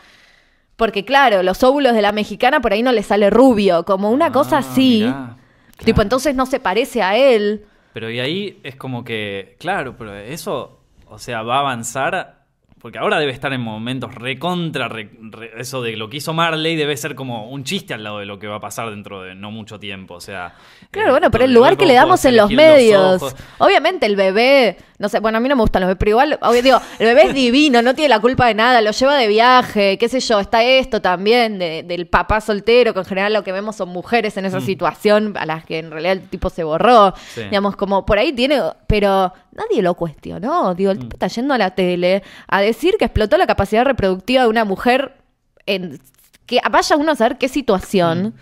Porque claro, los óvulos de la mexicana por ahí no le sale rubio, como una cosa Ah, así. mirá, Tipo, entonces no se parece a él. Pero y ahí es como que, claro, pero eso, o sea, va a avanzar, porque ahora debe estar en momentos recontra, re- re- eso de lo que hizo Marley debe ser como un chiste al lado de lo que va a pasar dentro de no mucho tiempo, o sea... Claro, eh, bueno, pero el lugar que le damos en los medios. Obviamente el bebé, no sé, bueno, a mí no me gustan los bebés, pero igual, obvio, digo, el bebé es divino, no tiene la culpa de nada, lo lleva de viaje, qué sé yo, está esto también de- del papá soltero, que en general lo que vemos son mujeres en esa situación a las que en realidad el tipo se borró. Mm. Sí. Digamos, como por ahí tiene, pero nadie lo cuestionó. Digo, el Mm. tipo está yendo a la tele a decir que explotó la capacidad reproductiva de una mujer en que vaya uno a saber qué situación Mm.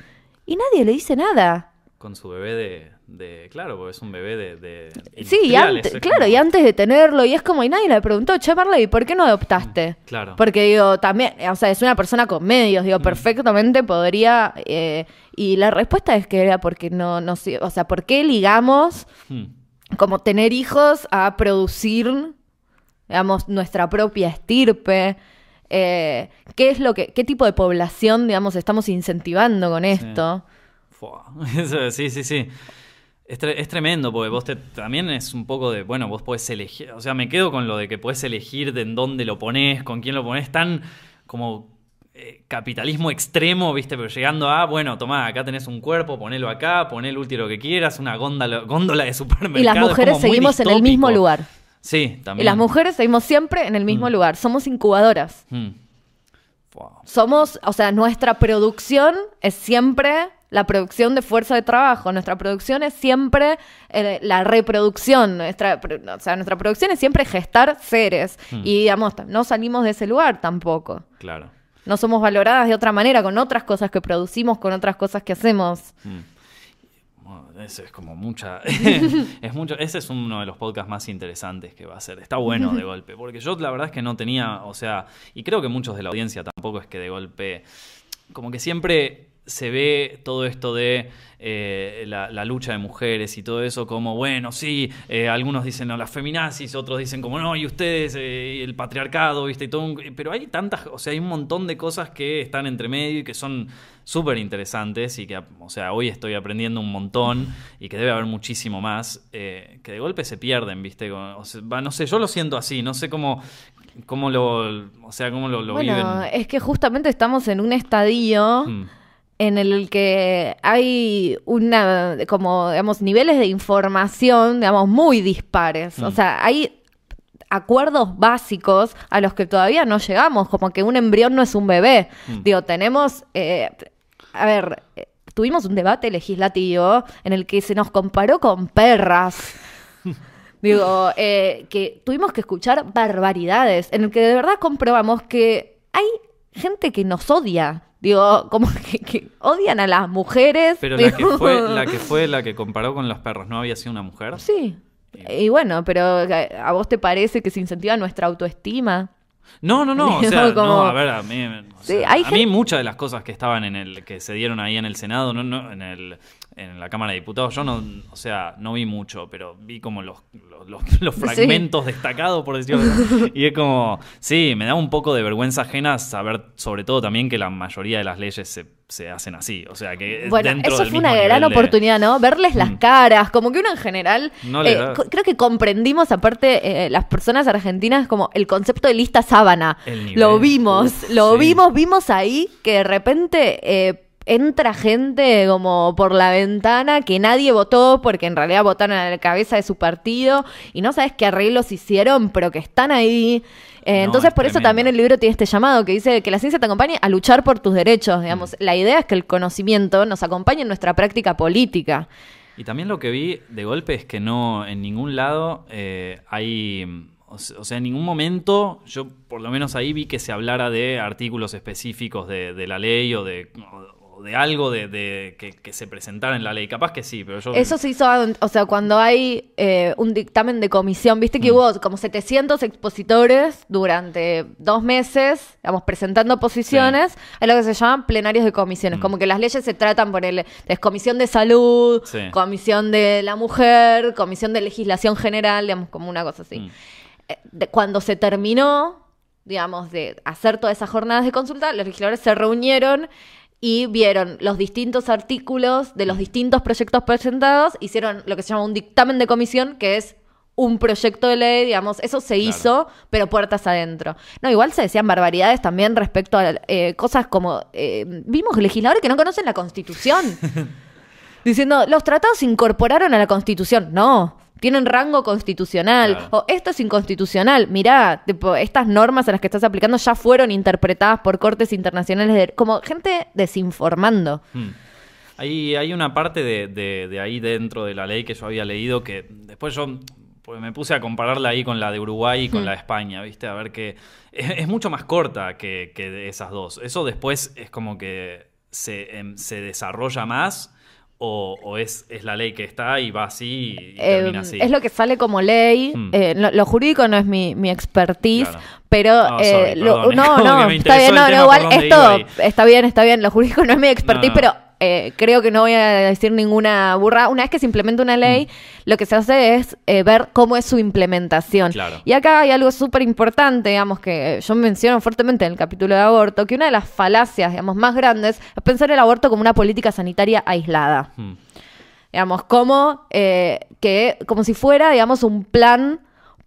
y nadie le dice nada. Con su bebé de, de- claro, porque es un bebé de... de Sí, y antes, claro, como- y antes de tenerlo, y es como, y nadie le preguntó, che, Marley, ¿por qué no adoptaste? Claro. Porque digo, también, o sea, es una persona con medios, Mm. digo, perfectamente podría, eh, y la respuesta es que era porque no, no o sea, ¿por qué ligamos Hmm. como tener hijos a producir, digamos, nuestra propia estirpe? Eh, ¿Qué es lo que, qué tipo de población, digamos, estamos incentivando con esto? Sí, sí, sí. Es, tre- es tremendo, porque vos te, también es un poco de, bueno, vos podés elegir, o sea, me quedo con lo de que podés elegir de en dónde lo pones, con quién lo pones, tan como eh, capitalismo extremo, viste, pero llegando a, bueno, tomá, acá tenés un cuerpo, ponelo acá, poné el último que quieras, una góndola, góndola de supermercado. Y las es mujeres seguimos en el mismo lugar. Sí, también. Y las mujeres seguimos siempre en el mismo Mm. lugar. Somos incubadoras. Fua. Somos, o sea, nuestra producción es siempre la producción de fuerza de trabajo. Nuestra producción es siempre eh, la reproducción. Nuestra, o sea, nuestra producción es siempre gestar seres. Mm. Y digamos, no salimos de ese lugar tampoco. Claro. No somos valoradas de otra manera, con otras cosas que producimos, con otras cosas que hacemos. Mm. Bueno, ese es como mucha. es mucho. Ese es uno de los podcasts más interesantes que va a ser. Está bueno de golpe. Porque yo la verdad es que no tenía. O sea. Y creo que muchos de la audiencia tampoco es que de golpe. Como que siempre se ve todo esto de eh, la, la lucha de mujeres y todo eso como, bueno, sí, eh, algunos dicen no, las feminazis, otros dicen como, no, y ustedes, eh, el patriarcado, ¿viste? Y todo un- pero hay tantas, o sea, hay un montón de cosas que están entre medio y que son súper interesantes y que, o sea, hoy estoy aprendiendo un montón y que debe haber muchísimo más, que de golpe se pierden, ¿viste? O sea, no sé, yo lo siento así, no sé cómo, cómo lo, o sea, cómo lo, lo bueno, viven. es que justamente estamos en un estadio Mm, en el que hay una, como, digamos, niveles de información, digamos, muy dispares. O Mm. sea, hay acuerdos básicos a los que todavía no llegamos, como que un embrión no es un bebé. Mm. Digo, tenemos, eh, a ver, eh, tuvimos un debate legislativo en el que se nos comparó con perras. Digo, eh, que tuvimos que escuchar barbaridades, en el que de verdad comprobamos que hay gente que nos odia. Digo, como que, que odian a las mujeres. Pero la que, fue, la que fue la que comparó con los perros, ¿no había sido una mujer? Sí. Y bueno, pero ¿a a vos te parece que se incentiva nuestra autoestima? No, no, no. O sea, como- no, a ver, a mí, o Sí, sea, hay a mí gen- muchas de las cosas que estaban en el, que se dieron ahí en el Senado, no, no, en el, en la Cámara de Diputados, yo no, o sea, no vi mucho, pero vi como los, los, los- los fragmentos destacados, por decirlo así. Y es como, sí, me da un poco de vergüenza ajena saber, sobre todo también, que la mayoría de las leyes se, se hacen así. O sea que Bueno, dentro eso del fue una gran de- oportunidad, ¿no? Verles las Mm. caras, como que uno en general, No eh, da- creo que comprendimos aparte eh, las personas argentinas como el concepto de lista sábana. Lo vimos, uf, lo sí. vimos, vimos ahí que de repente eh, entra gente como por la ventana que nadie votó porque en realidad votaron a la cabeza de su partido y no sabes qué arreglos hicieron, pero que están ahí. Eh, No, entonces, es por eso también el libro tiene este llamado que dice que la ciencia te acompañe a luchar por tus derechos. Mm. Digamos, la idea es que el conocimiento nos acompañe en nuestra práctica política. Y también lo que vi de golpe es que no, en ningún lado eh, hay. O se- o sea, en ningún momento, yo por lo menos ahí vi que se hablara de artículos específicos de, de la ley o de, de algo de, de- que, que se presentara en la ley. Capaz que sí, pero yo. Eso se hizo, o sea, cuando hay eh, un dictamen de comisión, viste que Mm. hubo como 700 expositores durante dos meses, digamos, presentando posiciones, es lo que se llaman plenarios de comisiones, Mm. como que las leyes se tratan por el es comisión de salud, Sí. comisión de la mujer, comisión de legislación general, digamos, como una cosa así. Mm. Eh, de- cuando se terminó, digamos, de hacer todas esas jornadas de consulta, los legisladores se reunieron y vieron los distintos artículos de los distintos proyectos presentados, hicieron lo que se llama un dictamen de comisión, que es un proyecto de ley, digamos, eso se Claro. hizo, pero puertas adentro. No, igual se decían barbaridades también respecto a eh, cosas como, eh, vimos legisladores que no conocen la Constitución, diciendo, los tratados se incorporaron a la Constitución. No, tienen rango constitucional. Claro. O esto es inconstitucional. Mirá, tipo, estas normas a las que estás aplicando ya fueron interpretadas por cortes internacionales de... Como gente desinformando. Hmm. Hay, hay una parte de, de- de ahí dentro de la ley que yo había leído que después yo pues me puse a compararla ahí con la de Uruguay y con Hmm. la de España, ¿viste? A ver que es, es mucho más corta que, que esas dos. Eso después es como que se, em, se desarrolla más o, o es, es la ley que está y va así y, y Eh, termina así. Es lo que sale como ley. Hmm. Eh, lo, lo jurídico no es mi, mi expertise, Claro. pero No, eh, sorry, lo- no, no, está bien, no, no, igual esto está bien, está bien. Lo jurídico no es mi expertise, no. pero eh, creo que no voy a decir ninguna burra. Una vez que se implementa una ley, lo que se hace es eh, ver cómo es su implementación. Claro. Y acá hay algo súper importante, digamos, que yo menciono fuertemente en el capítulo de aborto, que una de las falacias, digamos, más grandes es pensar el aborto como una política sanitaria aislada Hmm. digamos, como, eh, que, como si fuera, digamos, un plan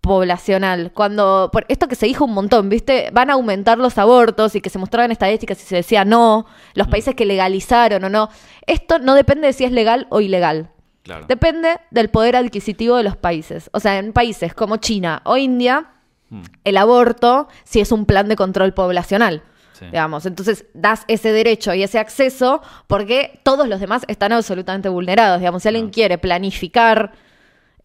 poblacional. Cuando, por esto que se dijo un montón, ¿viste? Van a aumentar los abortos y que se mostraban estadísticas y se decía no, los países que legalizaron o no. Esto no depende de si es legal o ilegal. Claro. Depende del poder adquisitivo de los países. O sea, en países como China o India, Hmm. el aborto sí es un plan de control poblacional. Sí. Digamos, entonces das ese derecho y ese acceso porque todos los demás están absolutamente vulnerados. Digamos, si alguien Claro. quiere planificar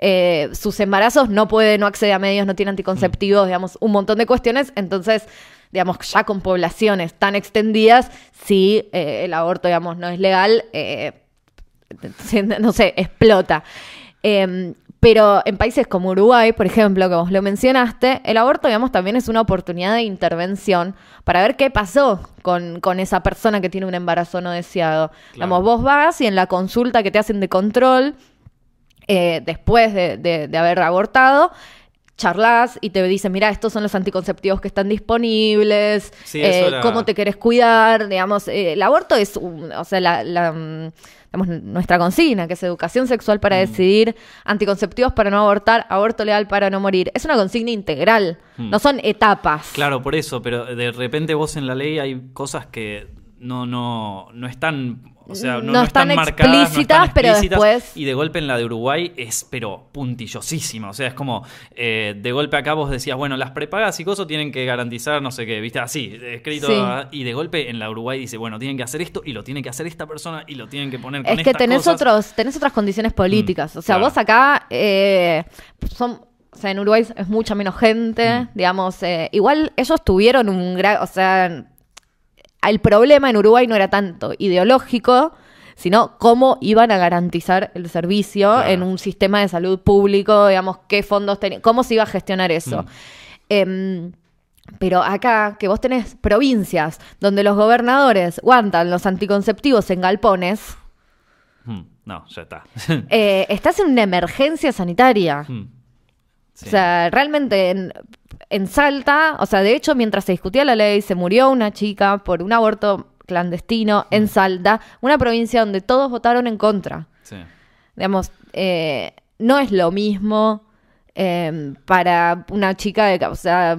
eh, sus embarazos, no puede, no accede a medios, no tiene anticonceptivos, digamos, un montón de cuestiones. Entonces, digamos, ya con poblaciones tan extendidas, si eh, el aborto, digamos, no es legal, eh, no sé, explota. Eh, pero en países como Uruguay, por ejemplo, que vos lo mencionaste, el aborto, digamos, también es una oportunidad de intervención para ver qué pasó con, con esa persona que tiene un embarazo no deseado. Digamos, vos vas y en la consulta que te hacen de control, eh, después de, de- de haber abortado, charlas y te dicen, mira, estos son los anticonceptivos que están disponibles, Sí, eh, era- cómo te querés cuidar, digamos, eh, el aborto es, un- o sea, la, la, mm, digamos, nuestra consigna, que es educación sexual Mm. para decidir, anticonceptivos para no abortar, aborto legal para no morir. Es una consigna integral, Mm. no son etapas. Claro, por eso, pero de repente vos en la ley hay cosas que no, no, no están, o sea, no, No no están marcadas, no explícitas, están pero explícitas, después- Y de golpe en la de Uruguay es, pero puntillosísima. O sea, es como, eh, de golpe acá vos decías, bueno, las prepagas y cosas tienen que garantizar no sé qué, viste, así, escrito. Sí. Y de golpe en la Uruguay dice, bueno, tienen que hacer esto y lo tiene que hacer esta persona y lo tienen que poner con Es que estas tenés cosas. otros, tenés otras condiciones políticas. Mm, o sea, claro. vos acá eh, son. O sea, en Uruguay es mucha menos gente, Mm. digamos. eh, igual ellos tuvieron un gran. O sea, el problema en Uruguay no era tanto ideológico, sino cómo iban a garantizar el servicio Claro. en un sistema de salud público, digamos, qué fondos tenían, cómo se iba a gestionar eso. Mm. Em, pero acá, que vos tenés provincias donde los gobernadores guantan los anticonceptivos en galpones, Mm, No, ya está. eh, estás en una emergencia sanitaria. Mm. Sí. O sea, realmente en, en Salta, o sea, de hecho, mientras se discutía la ley, se murió una chica por un aborto clandestino en Salta, una provincia donde todos votaron en contra. Sí. Digamos, eh, no es lo mismo eh, para una chica de... O sea,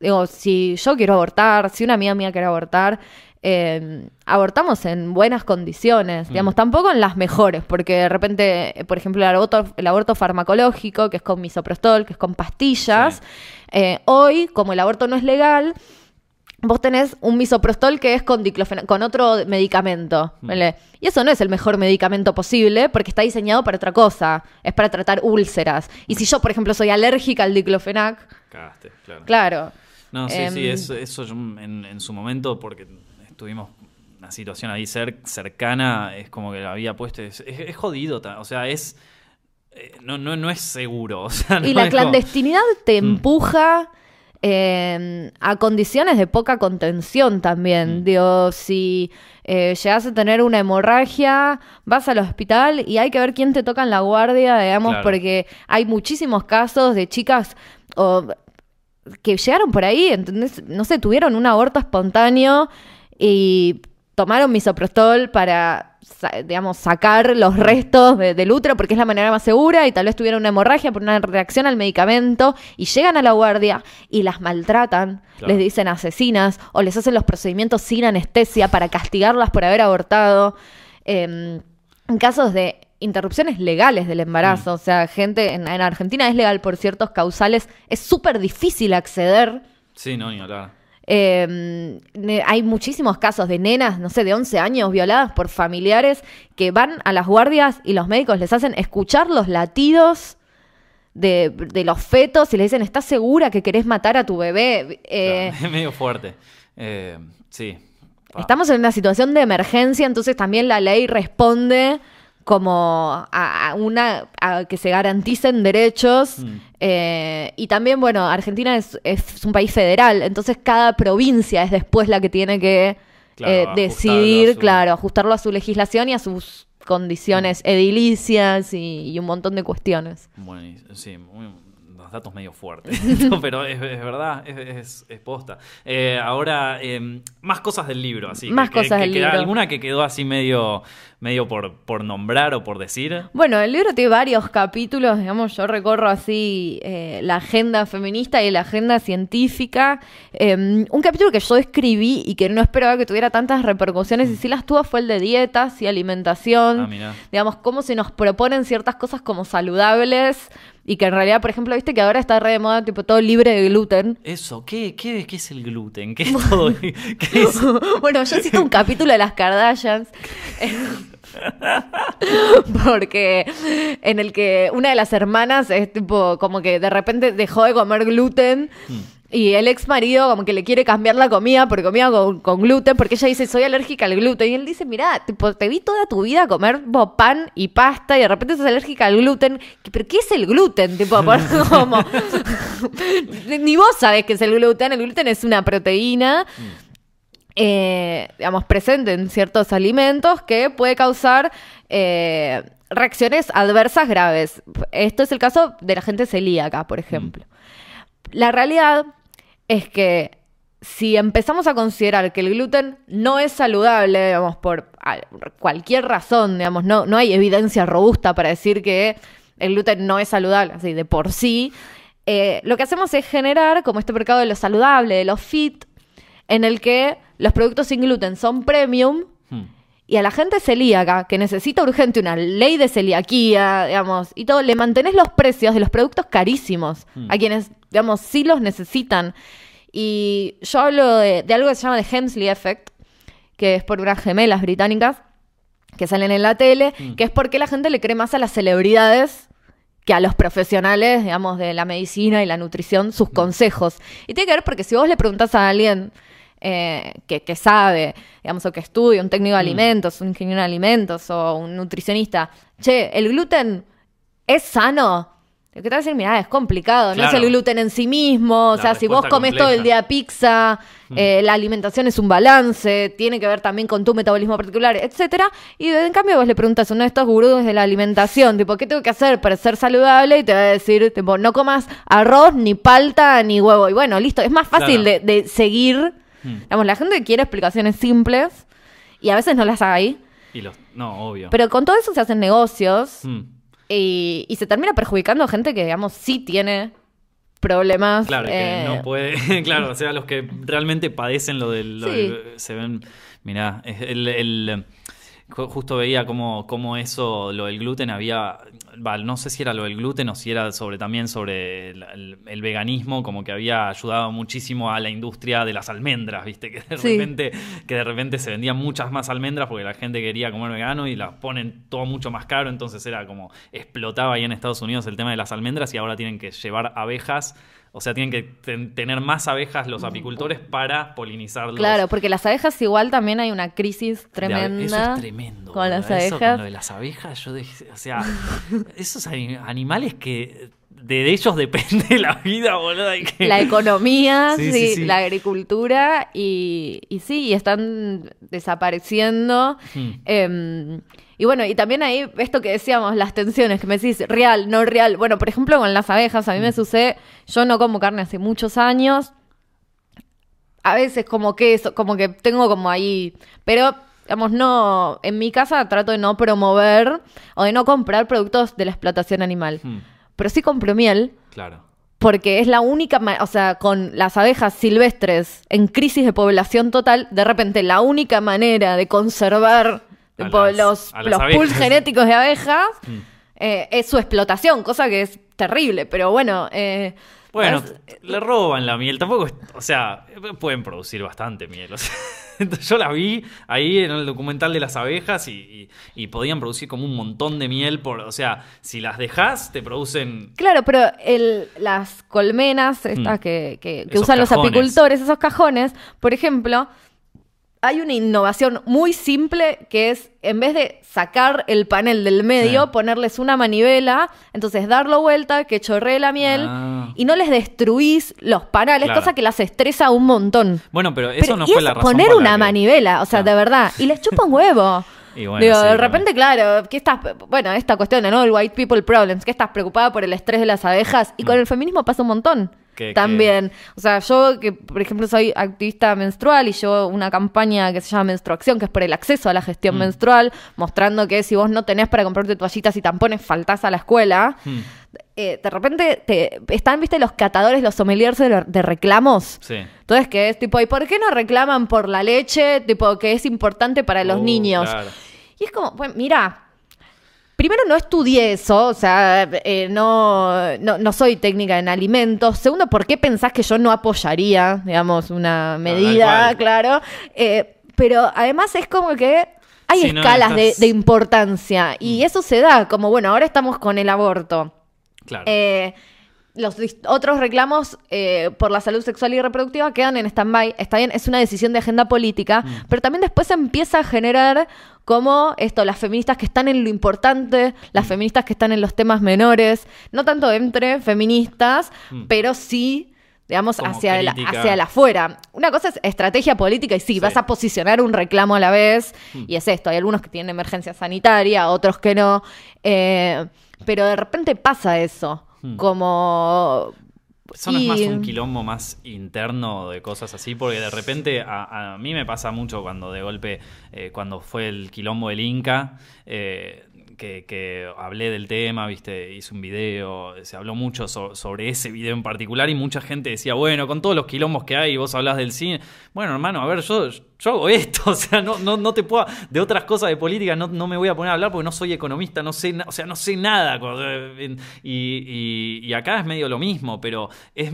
digo, si yo quiero abortar, si una amiga mía quiere abortar, eh, abortamos en buenas condiciones, Mm. digamos, tampoco en las mejores, porque de repente, por ejemplo, el aborto, el aborto farmacológico, que es con misoprostol, que es con pastillas, Sí. eh, hoy, como el aborto no es legal, vos tenés un misoprostol que es con diclofenac, con otro medicamento. Mm. ¿vale? Y eso no es el mejor medicamento posible porque está diseñado para otra cosa, es para tratar úlceras. Y si yo, por ejemplo, soy alérgica al diclofenac, Cagaste, claro. claro. No, sí, Em, sí, eso, eso yo en, en su momento, porque estuvimos una situación ahí cer- cercana, es como que la había puesto, es, es- es jodido, o sea, es... eh, No, no, no es seguro. O sea, Y la como- clandestinidad te Mm. empuja eh, a condiciones de poca contención también. Mm. Digo, si eh, llegas a tener una hemorragia, vas al hospital y hay que ver quién te toca en la guardia, digamos, Claro. porque hay muchísimos casos de chicas o, que llegaron por ahí, ¿entendés? No sé, tuvieron un aborto espontáneo y tomaron misoprostol para, digamos, sacar los restos de- del útero porque es la manera más segura y tal vez tuvieron una hemorragia por una reacción al medicamento y llegan a la guardia y las maltratan, Claro. les dicen asesinas o les hacen los procedimientos sin anestesia para castigarlas por haber abortado. Eh, en casos de interrupciones legales del embarazo, o sea, gente en, en Argentina es legal por ciertos causales, es súper difícil acceder. Sí, no, ni hablar. Eh, ne- hay muchísimos casos de nenas, no sé, de 11 años violadas por familiares que van a las guardias y los médicos les hacen escuchar los latidos de, de los fetos y le dicen, ¿estás segura que querés matar a tu bebé? Eh, es medio fuerte. Eh, sí. Estamos en una situación de emergencia, entonces también la ley responde como a, a una a que se garanticen derechos Mm. eh, y también bueno Argentina es, es un país federal entonces cada provincia es después la que tiene que Claro, eh, decidir su- claro ajustarlo a su legislación y a sus condiciones Mm. edilicias y, y un montón de cuestiones Bueno, sí, muy- los datos medio fuertes. No, pero es, es verdad, es, es- posta. Eh, ahora, eh, más cosas del libro, así. que- Más que- cosas que del queda- libro. ¿Alguna que quedó así medio, medio por, por nombrar o por decir? Bueno, el libro tiene varios capítulos, digamos, yo recorro así eh, la agenda feminista y la agenda científica. Eh, un capítulo que yo escribí y que no esperaba que tuviera tantas repercusiones y sí las tuvo fue el de dietas y alimentación. Ah, mirá. digamos, cómo se nos proponen ciertas cosas como saludables y que en realidad, por ejemplo, viste que ahora está re de moda, tipo, todo libre de gluten. Eso, ¿qué, qué, qué es el gluten? ¿Qué es todo? ¿Qué es? bueno, yo cito un capítulo de las Kardashians. Porque en el que una de las hermanas es tipo como que de repente dejó de comer gluten y el ex marido como que le quiere cambiar la comida porque comía con, con gluten porque ella dice soy alérgica al gluten. Y él dice mira tipo te vi toda tu vida comer pan y pasta y de repente sos alérgica al gluten. Pero qué es el gluten tipo por- como ni vos sabés qué es el gluten el gluten es una proteína eh, digamos, presente en ciertos alimentos que puede causar eh, reacciones adversas graves. Esto es el caso de la gente celíaca, por ejemplo. La realidad es que si empezamos a considerar que el gluten no es saludable, digamos, por cualquier razón, digamos, no, no hay evidencia robusta para decir que el gluten no es saludable, así de por sí, eh, lo que hacemos es generar como este mercado de lo saludable, de lo fit, en el que los productos sin gluten son premium Hmm. y a la gente celíaca que necesita urgente una ley de celiaquía, digamos, y todo, le mantenés los precios de los productos carísimos Hmm. a quienes, digamos, sí los necesitan. Y yo hablo de, de algo que se llama The Hemsley Effect, que es por unas gemelas británicas que salen en la tele, Mm. que es porque la gente le cree más a las celebridades que a los profesionales, digamos, de la medicina y la nutrición, sus consejos. Y tiene que ver porque si vos le preguntás a alguien eh, que, que sabe, digamos, o que estudia, un técnico de alimentos, un ingeniero de alimentos o un nutricionista, che, ¿el gluten es sano? Lo que te va a decir, mira, es complicado, no es el gluten en sí mismo, o sea, si vos comes todo el día pizza, eh, la alimentación es un balance, tiene que ver también con tu metabolismo particular, etcétera. Y en cambio vos le preguntas a uno de estos gurús de la alimentación, tipo, ¿qué tengo que hacer para ser saludable? Y te va a decir, tipo, no comas arroz, ni palta, ni huevo. Y bueno, listo, es más fácil Claro. de, de seguir Hmm. Digamos, la gente quiere explicaciones simples y a veces no las hay. Y los, no, obvio. Pero con todo eso se hacen negocios Mm. y, y se termina perjudicando a gente que, digamos, sí tiene problemas. Claro, que eh, no puede. claro, o sea, los que realmente padecen lo del. lo Sí. del- se ven. Mirá, el. Justo veía cómo, cómo eso, lo del gluten había, va, no sé si era lo del gluten o si era sobre también sobre el, el- el veganismo, como que había ayudado muchísimo a la industria de las almendras, viste, que de Sí. repente, que de repente se vendían muchas más almendras porque la gente quería comer vegano y las ponen todo mucho más caro, entonces era como explotaba ahí en Estados Unidos el tema de las almendras y ahora tienen que llevar abejas, o sea, tienen que ten- tener más abejas los apicultores para polinizarlos. Claro, porque las abejas igual también hay una crisis tremenda. Eso es tremendo. Con las. Eso abejas. con lo de las abejas, yo dije, o sea, esos ani- animales que de ellos depende la vida, boludo. que- La economía, Sí, sí, sí, sí. la agricultura y, y sí, y están desapareciendo. Hmm. Eh, y bueno, y también ahí, esto que decíamos, las tensiones, que me decís, real, no real. Bueno, por ejemplo, con las abejas, a mí me sucede, yo no como carne hace muchos años. A veces como queso, como que tengo como ahí, pero digamos, no, en mi casa trato de no promover o de no comprar productos de la explotación animal. Hmm, Pero sí compro miel, claro. porque es la única, o sea, con las abejas silvestres en crisis de población total, de repente la única manera de conservar A tipo, las- los, a las los pools genéticos de abejas Mm. eh, es su explotación, cosa que es terrible, pero bueno. eh, Bueno, es- le roban la miel, tampoco, es- o sea, pueden producir bastante miel. o sea, entonces yo la vi ahí en el documental de las abejas y, y- y podían producir como un montón de miel, por, o sea, si las dejas te producen... Claro, pero el, las colmenas, estas Mm. que, que- que usan los apicultores, esos cajones, por ejemplo, hay una innovación muy simple que es, en vez de sacar el panel del medio, Sí. ponerles una manivela, entonces darlo vuelta, que chorree la miel, Ah. y no les destruís los panales, Claro. cosa que las estresa un montón. Bueno, pero eso Pero- no y fue es la razón poner una que- manivela, o sea, de verdad, y les chupa un huevo. Y bueno, Digo, sí, de repente, claro, que estás, bueno, esta cuestión de no el white people problems, que estás preocupada por el estrés de las abejas y con el feminismo pasa un montón. Mm. Que- También, o sea, yo que por ejemplo soy activista menstrual y llevo una campaña que se llama Menstruación, que es por el acceso a la gestión Mm. menstrual, mostrando que si vos no tenés para comprarte toallitas y tampones, faltás a la escuela. Hmm, Eh, de repente te, están, viste, los catadores, los sommeliers de, de reclamos. sí. Entonces, que es tipo, ¿y por qué no reclaman por la leche? Tipo, que es importante para los Uh, niños. claro. Y es como, bueno, mira, primero no estudié eso, o sea, eh, no, no, no soy técnica en alimentos. Segundo, ¿por qué pensás que yo no apoyaría, digamos, una medida, cual. claro? Eh, pero además es como que hay escalas de, estás- de importancia y eso se da, como, bueno, ahora estamos con el aborto. Claro. Eh, los otros reclamos eh, por la salud sexual y reproductiva quedan en stand-by. Está bien, es una decisión de agenda política, pero también después se empieza a generar como esto, las feministas que están en lo importante, las feministas que están en los temas menores, no tanto entre feministas, Mm. pero sí digamos, Como hacia, la, crítica. hacia la afuera. Una cosa es estrategia política y sí, Sí. vas a posicionar un reclamo a la vez, y es esto, hay algunos que tienen emergencia sanitaria, otros que no, eh, pero de repente pasa eso, Hmm. como... Eso no es más un quilombo más interno de cosas así, porque de repente a, a mí me pasa mucho cuando de golpe, eh, cuando fue el quilombo del Inca, eh, que, hablé del tema, viste, hice un video, se habló mucho so- sobre ese video en particular y mucha gente decía, bueno, con todos los quilombos que hay, vos hablas del cine, bueno, hermano, a ver, yo, yo hago esto, o sea, no, no, no te puedo, de otras cosas de política no, no me voy a poner a hablar porque no soy economista, no sé, o sea, no sé nada, eh, y, y- y acá es medio lo mismo, pero es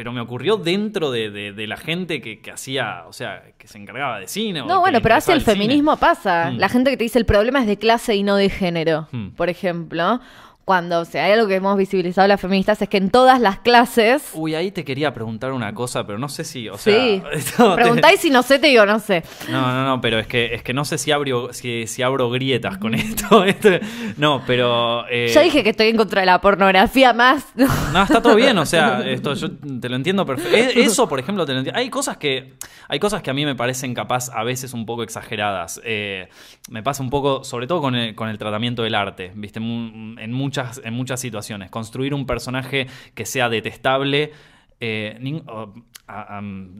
pero me ocurrió dentro de, de- de la gente que, que hacía, o sea, que se encargaba de cine. No, bueno, pero hacia interesaba el feminismo pasa. Mm. La gente que te dice el problema es de clase y no de género, Mm. por ejemplo. Cuando, o sea, hay algo que hemos visibilizado las feministas es que en todas las clases... Uy, ahí te quería preguntar una cosa, pero no sé si, o sea... sí, te- preguntáis si no sé, te digo no sé. No, no, no, pero es que, es que no sé si abro, si, si abro grietas con esto. Este, no, pero... eh, Yo dije que estoy en contra de la pornografía más. No, está todo bien, o sea, esto yo te lo entiendo perfecto. Eso, por ejemplo, te lo entiendo. Hay cosas que hay cosas que a mí me parecen capaz a veces un poco exageradas. Eh, me pasa un poco, sobre todo con el, con el tratamiento del arte, ¿viste? En muchas, en muchas situaciones. Construir un personaje que sea detestable eh,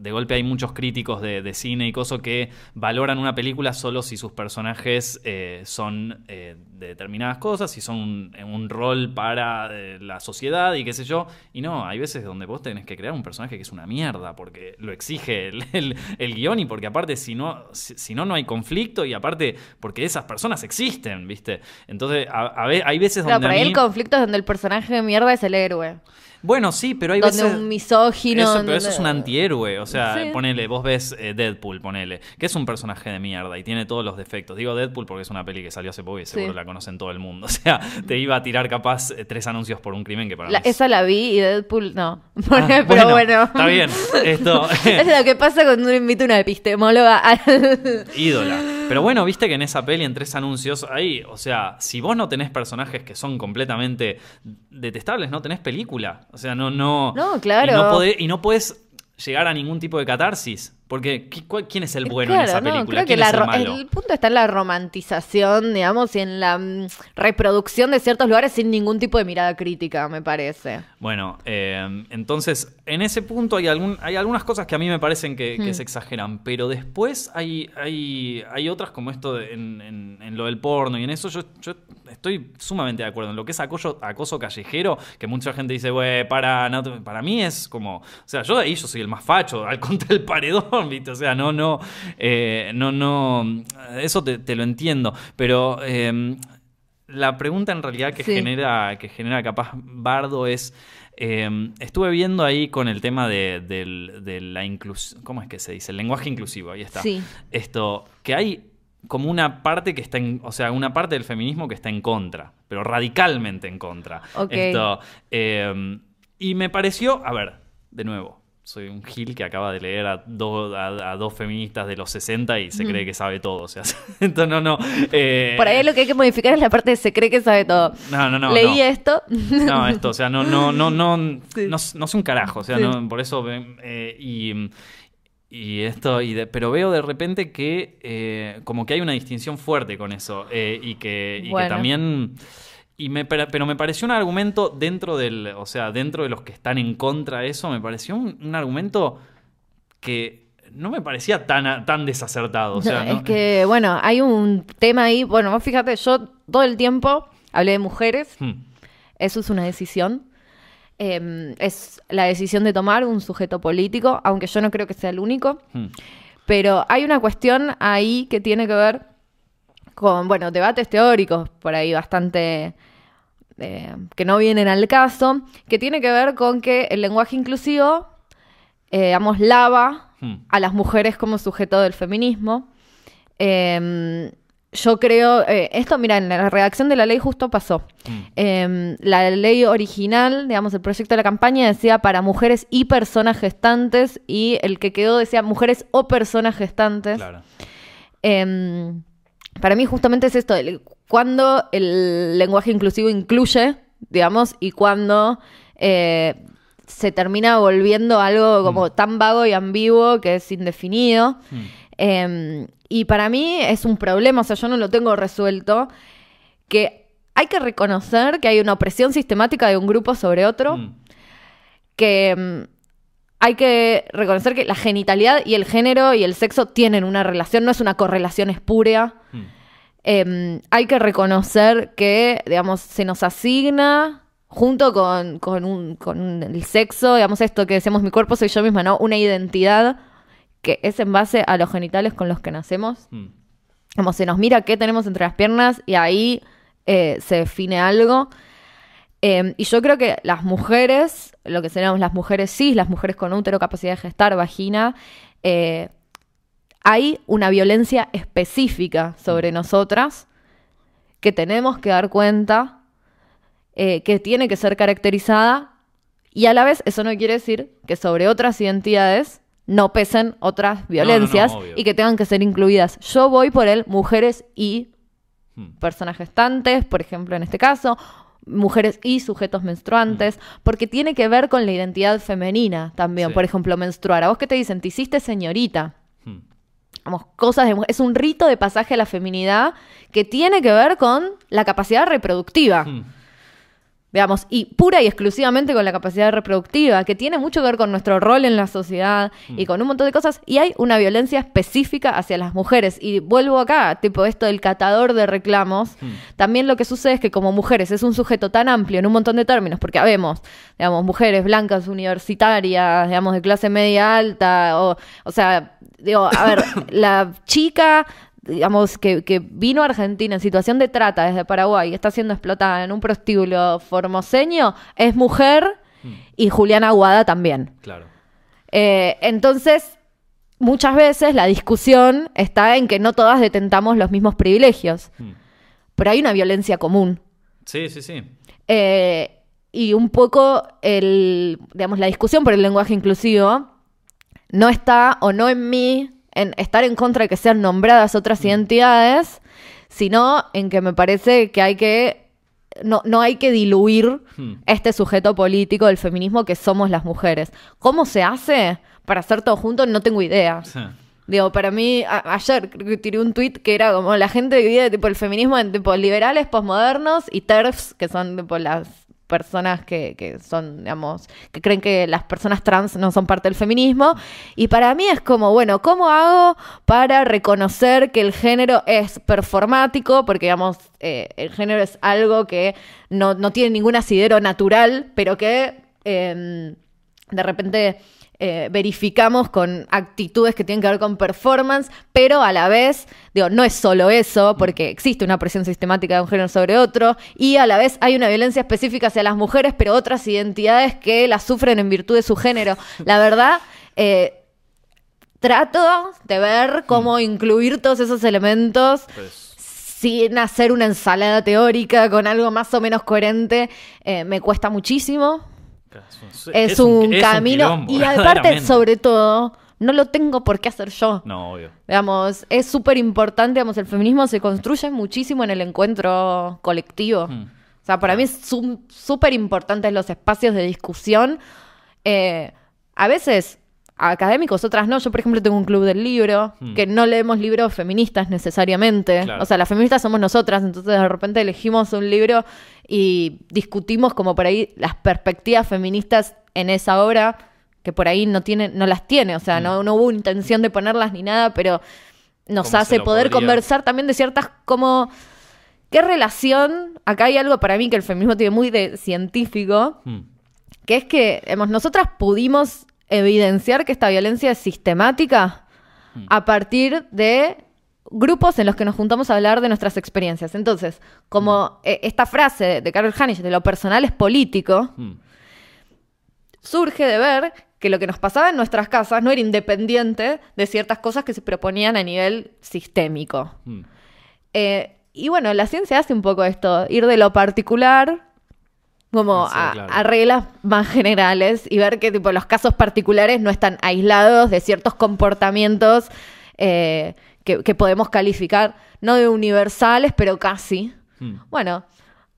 de golpe hay muchos críticos de, de cine y cosas que valoran una película solo si sus personajes eh, son eh, de determinadas cosas, si son un, un rol para eh, la sociedad y qué sé yo. Y no, hay veces donde vos tenés que crear un personaje que es una mierda porque lo exige el, el- el guion y porque aparte si no, si, si no, no hay conflicto y aparte porque esas personas existen, ¿viste? Entonces, a, a hay veces Claro, donde... por a mí- el conflicto es donde el personaje de mierda es el héroe. Bueno, sí, pero hay donde veces... un misógino. Eso, pero eso es un antihéroe. O sea, Sí. ponele, vos ves eh, Deadpool, ponele, que es un personaje de mierda y tiene todos los defectos. Digo Deadpool porque es una peli que salió hace poco y seguro Sí. la conocen todo el mundo. O sea, te iba a tirar capaz eh, tres anuncios por un crimen que para La- mí es- esa la vi y Deadpool no. Ah, Pero bueno. Está bien. Esto. es lo que pasa cuando uno invita a una epistemóloga al- ídola. Pero bueno, viste que en esa peli, en tres anuncios, ahí, o sea, si vos no tenés personajes que son completamente detestables, no tenés película. O sea, no, no. No, claro. Y no podés, y no podés llegar a ningún tipo de catarsis. Porque, ¿qui- cuál- ¿quién es el bueno en esa no, película? creo que ¿Quién la es el ro- malo? el punto está en la romantización, digamos, y en la mm, reproducción de ciertos lugares sin ningún tipo de mirada crítica, me parece. Bueno, eh, entonces, en ese punto hay, algún, hay algunas cosas que a mí me parecen que, que Hmm. se exageran, pero después hay, hay, hay otras como esto de- en, en- en lo del porno y en eso yo, yo estoy sumamente de acuerdo. En lo que es acoso, acoso callejero, que mucha gente dice, güey, para, no te-". para mí es como, o sea, yo de ahí yo soy el más facho, al contra el paredón, ¿viste? O sea, no, no, eh, no, no, eso te, te lo entiendo, pero... eh, la pregunta en realidad que Sí. genera, que genera capaz Bardo es. eh, estuve viendo ahí con el tema de, la inclusión. ¿Cómo es que se dice? El lenguaje inclusivo, ahí está. Sí. Esto, que hay como una parte que está en. O sea, una parte del feminismo que está en contra, pero radicalmente en contra. Ok. Esto. eh, y me pareció. A ver, de nuevo. Soy un gil que acaba de leer a, do- a, a dos feministas de los 60 y se cree que sabe todo. O sea, entonces no, no. eh, Por ahí lo que hay que modificar es la parte de se cree que sabe todo. no, no, no. Leí no. esto. No, esto, o sea, no, no, no, no, Sí. no, no sé un carajo, o sea, Sí. no, por eso, eh, y, y esto, y de- pero veo de repente que eh, como que hay una distinción fuerte con eso, eh, y, que, y que también, y me, pero me pareció un argumento dentro del, o sea, dentro de los que están en contra de eso, me pareció un, un argumento que no me parecía tan, tan desacertado, o sea, No, no- es que, bueno, hay un tema ahí. Bueno, vos fíjate, yo todo el tiempo hablé de mujeres. Hmm, Eso es una decisión. Eh, es la decisión de tomar un sujeto político, aunque yo no creo que sea el único. hmm. Pero hay una cuestión ahí que tiene que ver con, bueno, debates teóricos por ahí bastante eh, que no vienen al caso, que tiene que ver con que el lenguaje inclusivo, eh, digamos, lava Hmm. a las mujeres como sujeto del feminismo. Eh, yo creo, eh, esto, mira, en la redacción de la ley justo pasó. Mm. Eh, la ley original, digamos, el proyecto de la campaña decía para mujeres y personas gestantes y el que quedó decía mujeres o personas gestantes. Claro. Eh, para mí justamente es esto, el- cuando el lenguaje inclusivo incluye, digamos, y cuando eh, se termina volviendo algo como tan vago y ambiguo que es indefinido. Hmm. Eh, y para mí es un problema, o sea, yo no lo tengo resuelto, que hay que reconocer que hay una opresión sistemática de un grupo sobre otro, Hmm. que mm, hay que reconocer que la genitalidad y el género y el sexo tienen una relación, no es una correlación espúrea. Hmm. Eh, hay que reconocer que, digamos, se nos asigna junto con, con, un- con el sexo, digamos, esto que decimos mi cuerpo soy yo misma, ¿no? Una identidad que es en base a los genitales con los que nacemos. Como se nos mira qué tenemos entre las piernas y ahí eh, se define algo. Eh, y yo creo que las mujeres, lo que seríamos las mujeres cis, las mujeres con útero, capacidad de gestar, vagina, eh, hay una violencia específica sobre nosotras que tenemos que dar cuenta, eh, que tiene que ser caracterizada y a la vez eso no quiere decir que sobre otras identidades no pesen otras violencias y que tengan que ser incluidas. Yo voy por el mujeres y Hmm. personas gestantes, por ejemplo, en este caso, mujeres y sujetos menstruantes, porque tiene que ver con la identidad femenina también. Sí. Por ejemplo, menstruar. ¿A vos qué te dicen? Te hiciste señorita. Hmm. Vamos, cosas de Es un rito de pasaje a la feminidad que tiene que ver con la capacidad reproductiva. Hmm. Digamos, y pura y exclusivamente con la capacidad reproductiva, que tiene mucho que ver con nuestro rol en la sociedad y con un montón de cosas. Y hay una violencia específica hacia las mujeres. Y vuelvo acá, tipo esto del catador de reclamos. También lo que sucede es que como mujeres es un sujeto tan amplio en un montón de términos, porque habemos, digamos, mujeres blancas, universitarias, digamos, de clase media alta, o, o sea, digo, a ver, la chica digamos, que, que, vino a Argentina en situación de trata desde Paraguay y está siendo explotada en un prostíbulo formoseño, es mujer y Juliana Aguada también. Claro. Eh, entonces, muchas veces la discusión está en que no todas detentamos los mismos privilegios, Mm. pero hay una violencia común. Sí, sí, sí. Eh, y un poco el, digamos, la discusión por el lenguaje inclusivo no está o no en mí en estar en contra de que sean nombradas otras identidades, sino en que me parece que hay que no, no hay que diluir Hmm. este sujeto político del feminismo que somos las mujeres. ¿Cómo se hace para hacer todo junto? No tengo idea. Sí. Digo, para mí, ayer tiré un tweet que era como la gente divide tipo el feminismo en tipo liberales, posmodernos y TERFs, que son tipo las personas que, que son, digamos, que creen que las personas trans no son parte del feminismo. Y para mí es como, bueno, ¿cómo hago para reconocer que el género es performático? Porque, digamos, eh, el género es algo que no, no tiene ningún asidero natural, pero que em, de repente eh, verificamos con actitudes que tienen que ver con performance, pero a la vez, digo, no es solo eso, porque existe una presión sistemática de un género sobre otro, y a la vez hay una violencia específica hacia las mujeres, pero otras identidades que las sufren en virtud de su género. La verdad, eh, trato de ver cómo incluir todos esos elementos Pues, sin hacer una ensalada teórica con algo más o menos coherente, eh, me cuesta muchísimo es, un, camino quilombo, y aparte sobre todo no lo tengo por qué hacer yo. No, obvio. digamos es súper importante digamos el feminismo se construye muchísimo en el encuentro colectivo. Mm. o sea para mí es súper importantes los espacios de discusión. Eh, a veces académicos otras no yo por ejemplo tengo un club del libro Mm. que no leemos libros feministas necesariamente Claro. o sea las feministas somos nosotras entonces de repente elegimos un libro y discutimos como por ahí las perspectivas feministas en esa obra que por ahí no tiene, no las tiene, o sea, no, no hubo intención de ponerlas ni nada, pero nos ¿Cómo se hace poder podría? conversar también de ciertas como qué relación, acá hay algo para mí que el feminismo tiene muy de científico, Mm. que es que hemos, nosotras pudimos evidenciar que esta violencia es sistemática Mm. a partir de grupos en los que nos juntamos a hablar de nuestras experiencias. Entonces, como Mm. eh, esta frase de Carol Hanisch, de lo personal es político, Mm. surge de ver que lo que nos pasaba en nuestras casas no era independiente de ciertas cosas que se proponían a nivel sistémico. Eh, y bueno, la ciencia hace un poco esto, ir de lo particular como Sí, a, claro. a reglas más generales y ver que tipo, los casos particulares no están aislados de ciertos comportamientos eh, que, que podemos calificar, no de universales, pero casi. Mm. Bueno,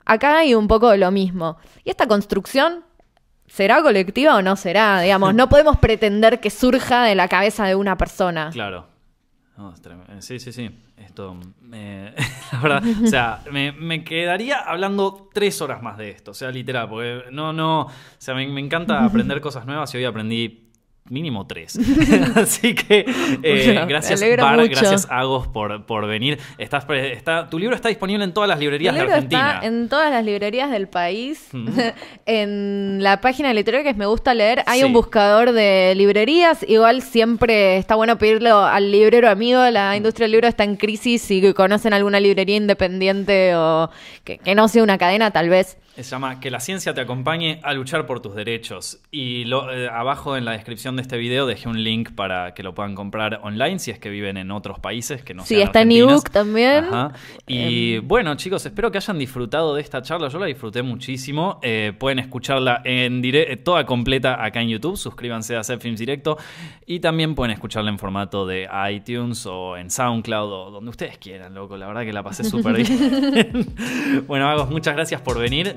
acá hay un poco de lo mismo. ¿Y esta construcción será colectiva o no será? Digamos, no podemos pretender que surja de la cabeza de una persona. Claro. No, Sí, sí, sí. Esto, me- la verdad, o sea, me, me quedaría hablando tres horas más de esto, o sea, literal, porque no, no, o sea, me, me encanta aprender cosas nuevas y hoy aprendí mínimo tres. Así que eh, Bueno, gracias Bar, mucho. gracias Agos por, por venir. Estás, está, tu libro está disponible en todas las librerías de Argentina. está en todas las librerías del país. En la página de literaria que es Me Gusta Leer hay Sí. un buscador de librerías. Igual siempre está bueno pedirlo al librero amigo. La industria del libro está en crisis. Si conocen alguna librería independiente o que, que no sea una cadena, tal vez. Se llama Que la ciencia te acompañe a luchar por tus derechos. Y lo- eh, abajo en la descripción de este video dejé un link para que lo puedan comprar online si es que viven en otros países que no Sí, sean está en ebook también. Em. Ajá. Y bueno, chicos, espero que hayan disfrutado de esta charla. Yo la disfruté muchísimo. Eh, pueden escucharla en eh, toda completa acá en YouTube. Suscríbanse a Films Directo. Y también pueden escucharla en formato de iTunes o en SoundCloud o donde ustedes quieran, loco. La verdad que la pasé súper bien. bueno, Agos, muchas gracias por venir.